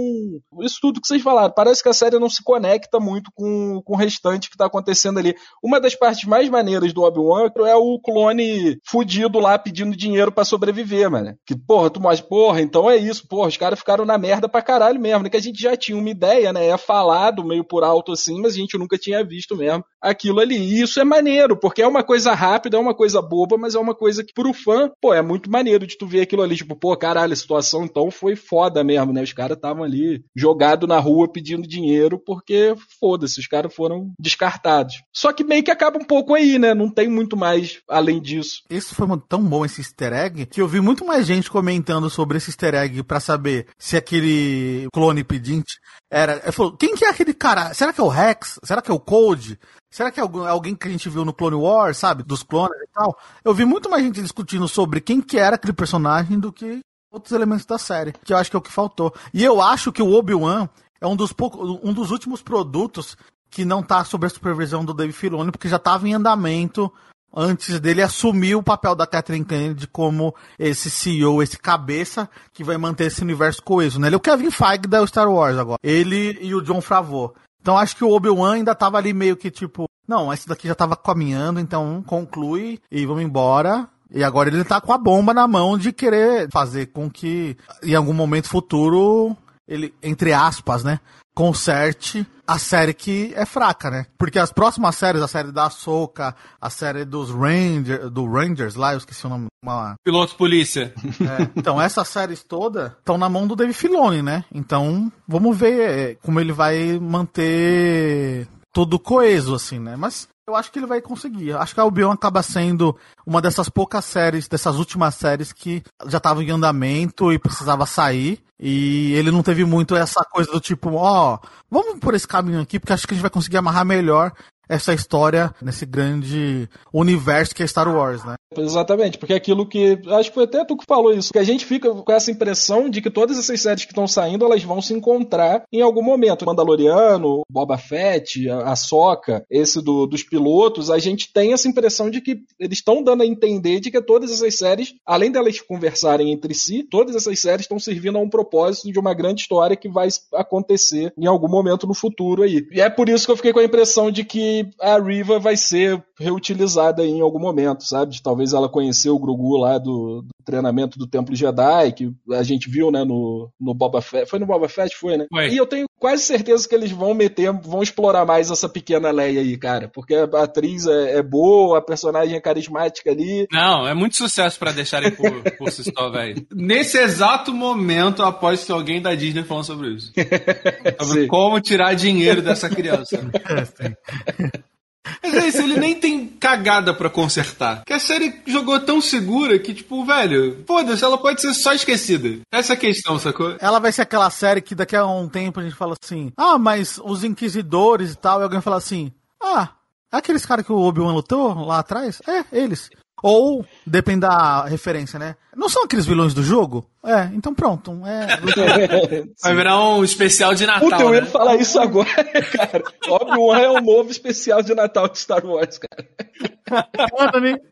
Isso tudo que vocês falaram, parece que a série não se conecta muito com, com o restante que tá acontecendo ali. Uma das partes mais maneiras do Obi-Wan é o clone fudido lá pedindo dinheiro para sobreviver, mano. Que, porra, tu mostra, porra, então é isso, porra, os caras ficaram na merda pra caralho mesmo, né? Que a gente já tinha uma ideia, né? É falado meio por alto assim, mas a gente nunca tinha visto mesmo aquilo ali. E isso é maneiro, porque é uma coisa rápida, é uma coisa boba, mas é uma coisa que pro fã, pô, é muito maneiro de tu ver aquilo ali, tipo, pô, caralho, a situação então foi foda mesmo, né? Os caras estavam ali jogados na rua pedindo dinheiro porque, foda-se, os caras foram descartados. Só que meio que acaba um pouco aí, né? Não tem muito mais além disso. Isso foi tão bom, esse easter egg, que eu vi muito mais gente comentando sobre esse easter egg pra saber se aquele clone pedinte era. Eu falou, quem que é aquele cara? Será que é o Rex? Será que é o Cold? Será que é alguém que a gente viu no Clone Wars, sabe? Dos clones e tal? Eu vi muito mais gente discutindo sobre quem que era aquele personagem do que outros elementos da série, que eu acho que é o que faltou. E eu acho que o Obi-Wan é um dos, poucos, um dos últimos produtos que não tá sob a supervisão do Dave Filoni, porque já estava em andamento antes dele assumir o papel da Catherine Kennedy como esse CEO, esse cabeça que vai manter esse universo coeso. Né? Ele é o Kevin Feige da Star Wars agora. Ele e o John Favreau. Então acho que o Obi-Wan ainda tava ali meio que tipo, não, esse daqui já tava caminhando, então conclui e vamos embora. E agora ele tá com a bomba na mão de querer fazer com que em algum momento futuro ele, entre aspas, né, conserte a série que é fraca, né? Porque as próximas séries, a série da Ahsoka, a série dos Ranger, do Rangers lá, eu esqueci o nome. Uma... Piloto Polícia. É, então, essas séries todas estão na mão do Dave Filoni, né? Então, vamos ver é, como ele vai manter tudo coeso, assim, né? Mas eu acho que ele vai conseguir. Acho que a Obi-Wan acaba sendo uma dessas poucas séries, dessas últimas séries que já estava em andamento e precisava sair. E ele não teve muito essa coisa do tipo, ó, oh, vamos por esse caminho aqui, porque acho que a gente vai conseguir amarrar melhor essa história nesse grande universo que é Star Wars, né? Exatamente, porque é aquilo que. Acho que foi até tu que falou isso, que a gente fica com essa impressão de que todas essas séries que estão saindo, elas vão se encontrar em algum momento. Mandaloriano, Boba Fett, a, Soca, esse do, dos pilotos, a gente tem essa impressão de que eles estão dando a entender de que todas essas séries, além delas conversarem entre si, todas essas séries estão servindo a um propósito de uma grande história que vai acontecer em algum momento no futuro aí. E é por isso que eu fiquei com a impressão de que a Riva vai ser reutilizada em algum momento, sabe? Talvez ela conheceu o Grogu lá do, do, treinamento do Templo Jedi, que a gente viu, né, no, no Boba Fett. Foi no Boba Fett, foi, né? Foi. E eu tenho quase certeza que eles vão meter, vão explorar mais essa pequena Leia aí, cara. Porque a atriz é, é boa, a personagem é carismática ali. Não, é muito sucesso para deixarem por, por Sistol, velho. Nesse exato momento, após que alguém da Disney falando sobre isso. *laughs* sobre como tirar dinheiro dessa criança. *laughs* Mas é isso, ele nem tem cagada para consertar. Que a série jogou tão segura que, tipo, velho, foda-se, ela pode ser só esquecida. Essa é a questão, sacou? Ela vai ser aquela série que daqui a um tempo a gente fala assim: ah, mas os inquisidores e tal, e alguém fala assim: ah, é aqueles caras que o Obi-Wan lutou lá atrás? É, eles. Ou, depende da referência, né? Não são aqueles vilões do jogo? É, então pronto. É... *laughs* Vai virar um especial de Natal. Puta, eu ia né? falar isso agora, *laughs* cara. Obi-Wan é o novo especial de Natal de Star Wars, cara.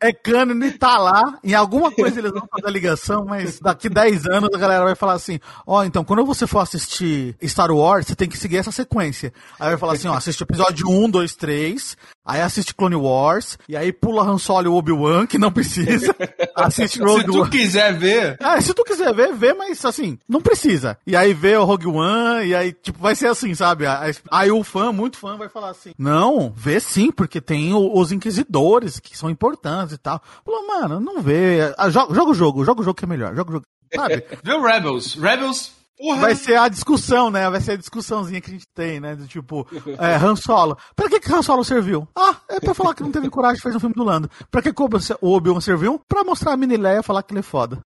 é cânone, tá lá. Em alguma coisa eles vão fazer a ligação, mas daqui 10 anos a galera vai falar assim: ó, oh, então quando você for assistir Star Wars, você tem que seguir essa sequência. Aí vai falar assim: ó, assiste episódio 1, 2, 3, aí assiste Clone Wars, e aí pula Han Solo e Obi-Wan, que não precisa. *laughs* Assiste Rogue Se tu One. quiser ver. É, se tu quiser ver, vê, mas assim, não precisa. E aí vê o Rogue One, e aí, tipo, vai ser assim, sabe? Aí o fã, muito fã, vai falar assim: não, vê sim, porque tem os Inquisidores que são importantes e tal. Falou, mano, não vê. Ah, joga, joga o jogo, joga o jogo que é melhor. Joga o jogo. Sabe? *laughs* Vê o Rebels. Rebels, porra. Vai ser a discussão, né? Vai ser a discussãozinha que a gente tem, né? Do tipo, é, Han Solo. Pra que que Han Solo serviu? Ah, é pra falar que não teve coragem de fazer um filme do Lando. Pra que o Obi-Wan serviu? Pra mostrar a mini Leia falar que ele é foda.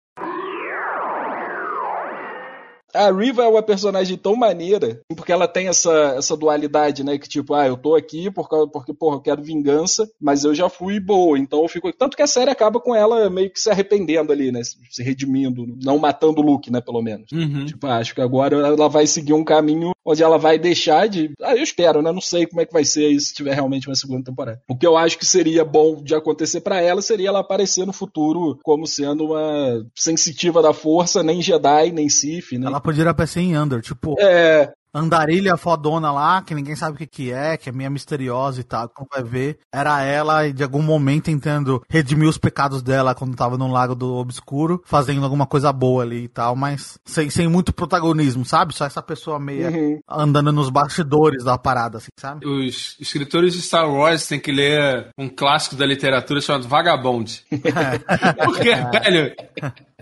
A Riva é uma personagem tão maneira, porque ela tem essa, essa dualidade, né? Que tipo, ah, eu tô aqui por causa, porque, porra, eu quero vingança, mas eu já fui boa, então eu fico. Tanto que a série acaba com ela meio que se arrependendo ali, né? Se redimindo, não matando o Luke, né? Pelo menos. Uhum. Tipo, ah, acho que agora ela vai seguir um caminho onde ela vai deixar de. Ah, eu espero, né? Não sei como é que vai ser aí se tiver realmente uma segunda temporada. O que eu acho que seria bom de acontecer para ela seria ela aparecer no futuro como sendo uma sensitiva da força, nem Jedi, nem Sith, né? Ela poderia aparecer em Under, tipo, É, andarilha fodona lá, que ninguém sabe o que que é, que é meio misteriosa e tal, como vai ver, era ela e de algum momento tentando redimir os pecados dela quando tava no lago do obscuro, fazendo alguma coisa boa ali e tal, mas sem, sem muito protagonismo, sabe? Só essa pessoa meio Uhum. andando nos bastidores da parada, assim, sabe? Os escritores de Star Wars têm que ler um clássico da literatura chamado Vagabond. *laughs* Porque, velho,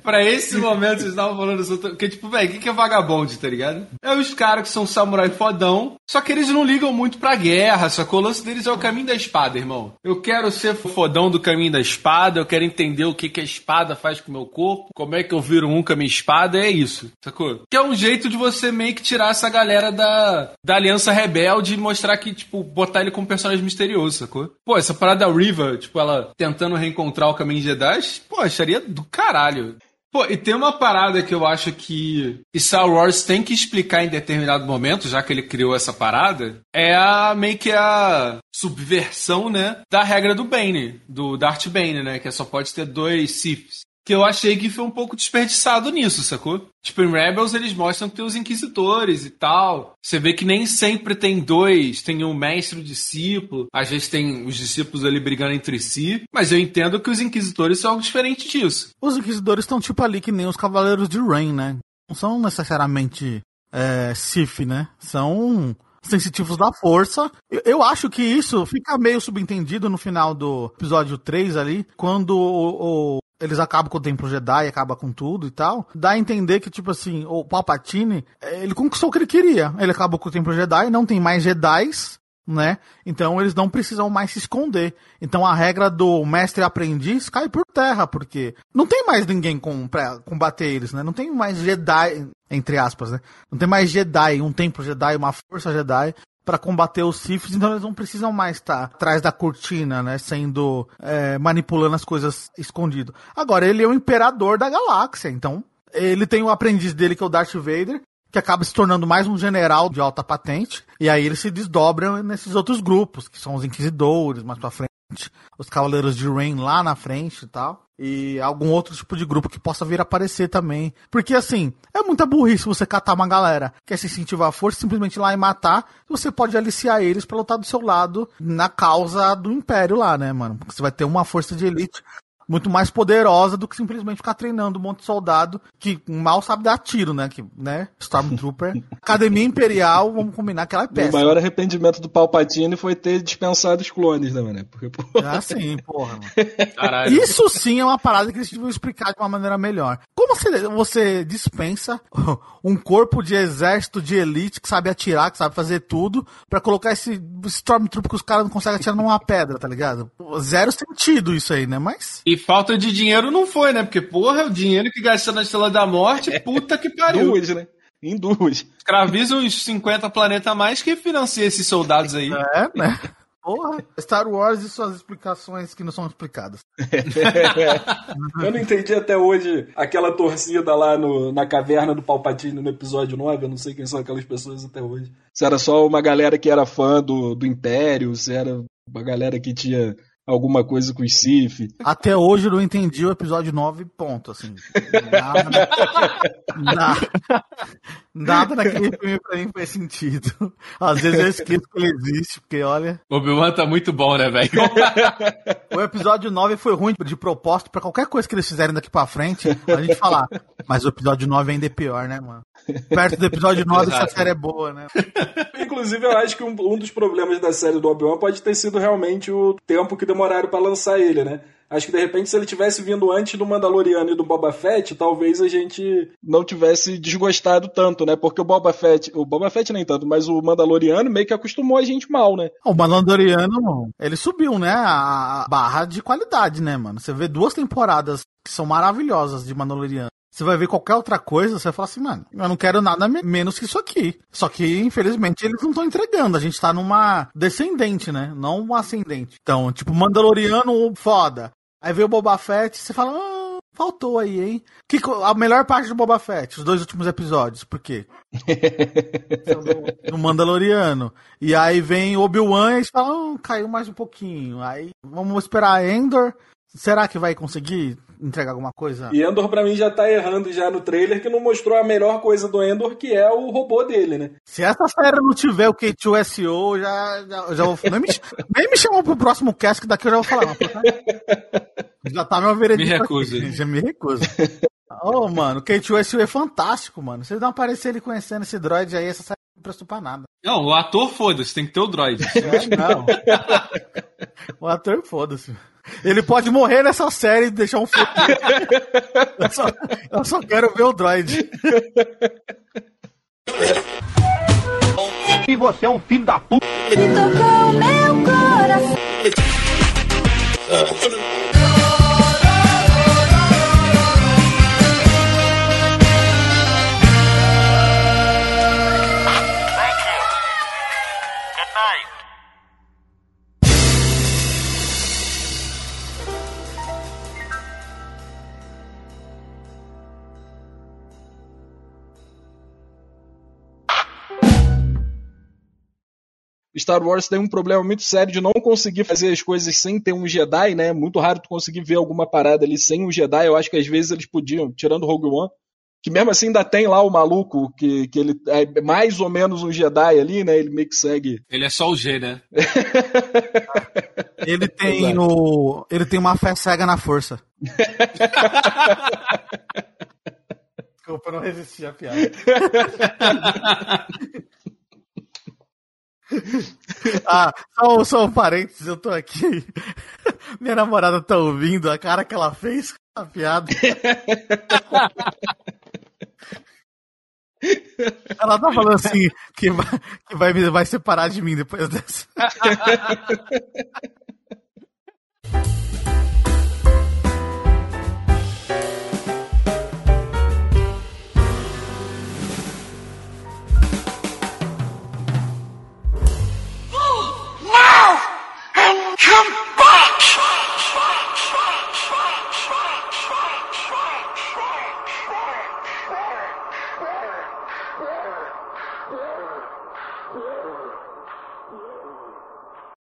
pra esse momento vocês estavam falando isso. Porque, tipo, velho, o que que é vagabond, tá ligado? É os caras que são samurai fodão, só que eles não ligam muito pra guerra, sacou? O lance deles é o caminho da espada, irmão. Eu quero ser fodão do caminho da espada, eu quero entender o que que a espada faz com o meu corpo, como é que eu viro um com a minha espada, é isso, sacou? Que é um jeito de você meio que tirar essa galera da, da Aliança Rebelde e mostrar que, tipo, botar ele como personagem misterioso, sacou? Pô, essa parada da Riva, tipo, ela tentando reencontrar o caminho Jedi, pô, acharia do caralho. Pô, e tem uma parada que eu acho que Star Wars tem que explicar em determinado momento, já que ele criou essa parada, é a meio que a subversão, né, da regra do Bane, do Darth Bane, né, que só pode ter dois Siths. Que eu achei que foi um pouco desperdiçado nisso, sacou? Tipo, em Rebels eles mostram que tem os inquisidores e tal. Você vê que nem sempre tem dois, tem um mestre discípulo. Às vezes tem os discípulos ali brigando entre si. Mas eu entendo que os inquisitores são algo diferente disso. Os inquisidores estão tipo ali que nem os cavaleiros de Rain, né? Não são necessariamente é, Sith, né? São sensitivos da força. Eu, eu acho que isso fica meio subentendido no final do episódio 3 ali, quando o, o- eles acabam com o Templo Jedi, acaba com tudo e tal. Dá a entender que, tipo assim, o Palpatine, eh, ele conquistou o que ele queria. Ele acabou com o Templo Jedi, não tem mais Jedis, né? Então eles não precisam mais se esconder. Então a regra do mestre aprendiz cai por terra, porque não tem mais ninguém com, pra combater eles, né? Não tem mais Jedi, entre aspas, né? Não tem mais Jedi, um templo Jedi, uma força Jedi pra combater os Siths, então eles não precisam mais estar atrás da cortina, né? Sendo é, manipulando as coisas escondido. Agora ele é o imperador da galáxia, então ele tem o aprendiz dele que é o Darth Vader, que acaba se tornando mais um general de alta patente, e aí eles se desdobram nesses outros grupos, que são os Inquisidores, mais pra frente, os Cavaleiros de Rain lá na frente e tal, e algum outro tipo de grupo que possa vir aparecer também. Porque assim, é muita burrice você catar uma galera que quer se incentivar a força, simplesmente ir lá e matar, você pode aliciar eles pra lutar do seu lado na causa do Império lá, né, mano? Porque você vai ter uma força de elite muito mais poderosa do que simplesmente ficar treinando um monte de soldado que mal sabe dar tiro, né? Que, né? Stormtrooper. *laughs* Academia Imperial, vamos combinar que ela é O maior arrependimento do Palpatine foi ter dispensado os clones, né, mano? Porque, pô, Ah, sim, porra. *laughs* Isso sim é uma parada que eles deviam explicar de uma maneira melhor. Como você, você dispensa *laughs* um corpo de exército de elite que sabe atirar, que sabe fazer tudo, pra colocar esse Stormtrooper que os caras não conseguem atirar numa pedra, tá ligado? Zero sentido isso aí, né? Mas. E falta de dinheiro não foi, né? Porque, porra, o dinheiro que gastou na Estrela da Morte, puta que pariu. duas, né? Em duas. Escraviza uns 50 planetas a mais que financia esses soldados aí. É, né? Porra. Star Wars e suas explicações que não são explicadas. *laughs* Eu não entendi até hoje aquela torcida lá no, na caverna do Palpatine no episódio 9. Eu não sei quem são aquelas pessoas até hoje. Se era só uma galera que era fã do, do Império, se era uma galera que tinha alguma coisa com os Sith. Até hoje eu não entendi o episódio 9, ponto, assim. Nada. Nada, nada naquele filme pra mim faz sentido. Às vezes eu esqueço que ele existe, porque olha. Obi-Wan tá muito bom, né, velho? O episódio 9 foi ruim de propósito pra qualquer coisa que eles fizerem daqui pra frente, a gente falar. Mas o episódio 9 ainda é pior, né, mano? Perto do episódio *laughs* 9, essa série é boa, né? Inclusive, eu acho que um, um dos problemas da série do Obi-Wan pode ter sido realmente o tempo que demoraram pra lançar ele, né? Acho que de repente, se ele tivesse vindo antes do Mandaloriano e do Boba Fett, talvez a gente não tivesse desgostado tanto, né? Porque o Boba Fett, o Boba Fett nem tanto, mas o Mandaloriano meio que acostumou a gente mal, né? O Mandaloriano, ele subiu, né? A barra de qualidade, né, mano? Você vê duas temporadas que são maravilhosas de Mandaloriano. Você vai ver qualquer outra coisa, você vai falar assim, mano, eu não quero nada me- menos que isso aqui. Só que, infelizmente, eles não estão entregando. A gente tá numa descendente, né? Não uma ascendente. Então, tipo, Mandaloriano, foda. Aí veio o Boba Fett, você fala, ah, faltou aí, hein? Que, a melhor parte do Boba Fett, os dois últimos episódios, por quê? *laughs* Do Mandaloriano. E aí vem Obi-Wan e você fala, ah, caiu mais um pouquinho. Aí vamos esperar Endor. Será que vai conseguir entregar alguma coisa? E Endor pra mim já tá errando já no trailer que não mostrou a melhor coisa do Endor, que é o robô dele, né? Se essa série não tiver o K2SO, já, já, já vou. Nem me, nem me chamam pro próximo cast, que daqui eu já vou falar. Mas, porra, *laughs* já tá meu veredito. Me recuso. Já me recuso. Ô, mano, o K2SO é fantástico, mano. Vocês não aparecer ele conhecendo esse droid aí, essa série não prestou pra nada. Não, o ator foda-se, tem que ter o droid. *laughs* É, não. o ator, foda-se. Ele pode morrer nessa série e deixar um futuro. eu, só, eu só quero ver o droid. E você é um filho da puta. Me tocou meu coração. Star Wars tem um problema muito sério de não conseguir fazer as coisas sem ter um Jedi, né? Muito raro tu conseguir ver alguma parada ali sem um Jedi. Eu acho que às vezes eles podiam, tirando o Rogue One, que mesmo assim ainda tem lá o maluco, que, que ele é mais ou menos um Jedi ali, né? Ele meio que segue. Ele é só o G, né? *laughs* Ele tem o. Ele tem uma fé cega na força. *laughs* Desculpa, eu não resisti à piada. *laughs* ah, só, só um parênteses, eu tô aqui. *laughs* Minha namorada tá ouvindo a cara que ela fez com a piada. *laughs* Ela tá falando assim que vai, que vai, vai separar de mim depois dessa. *laughs* come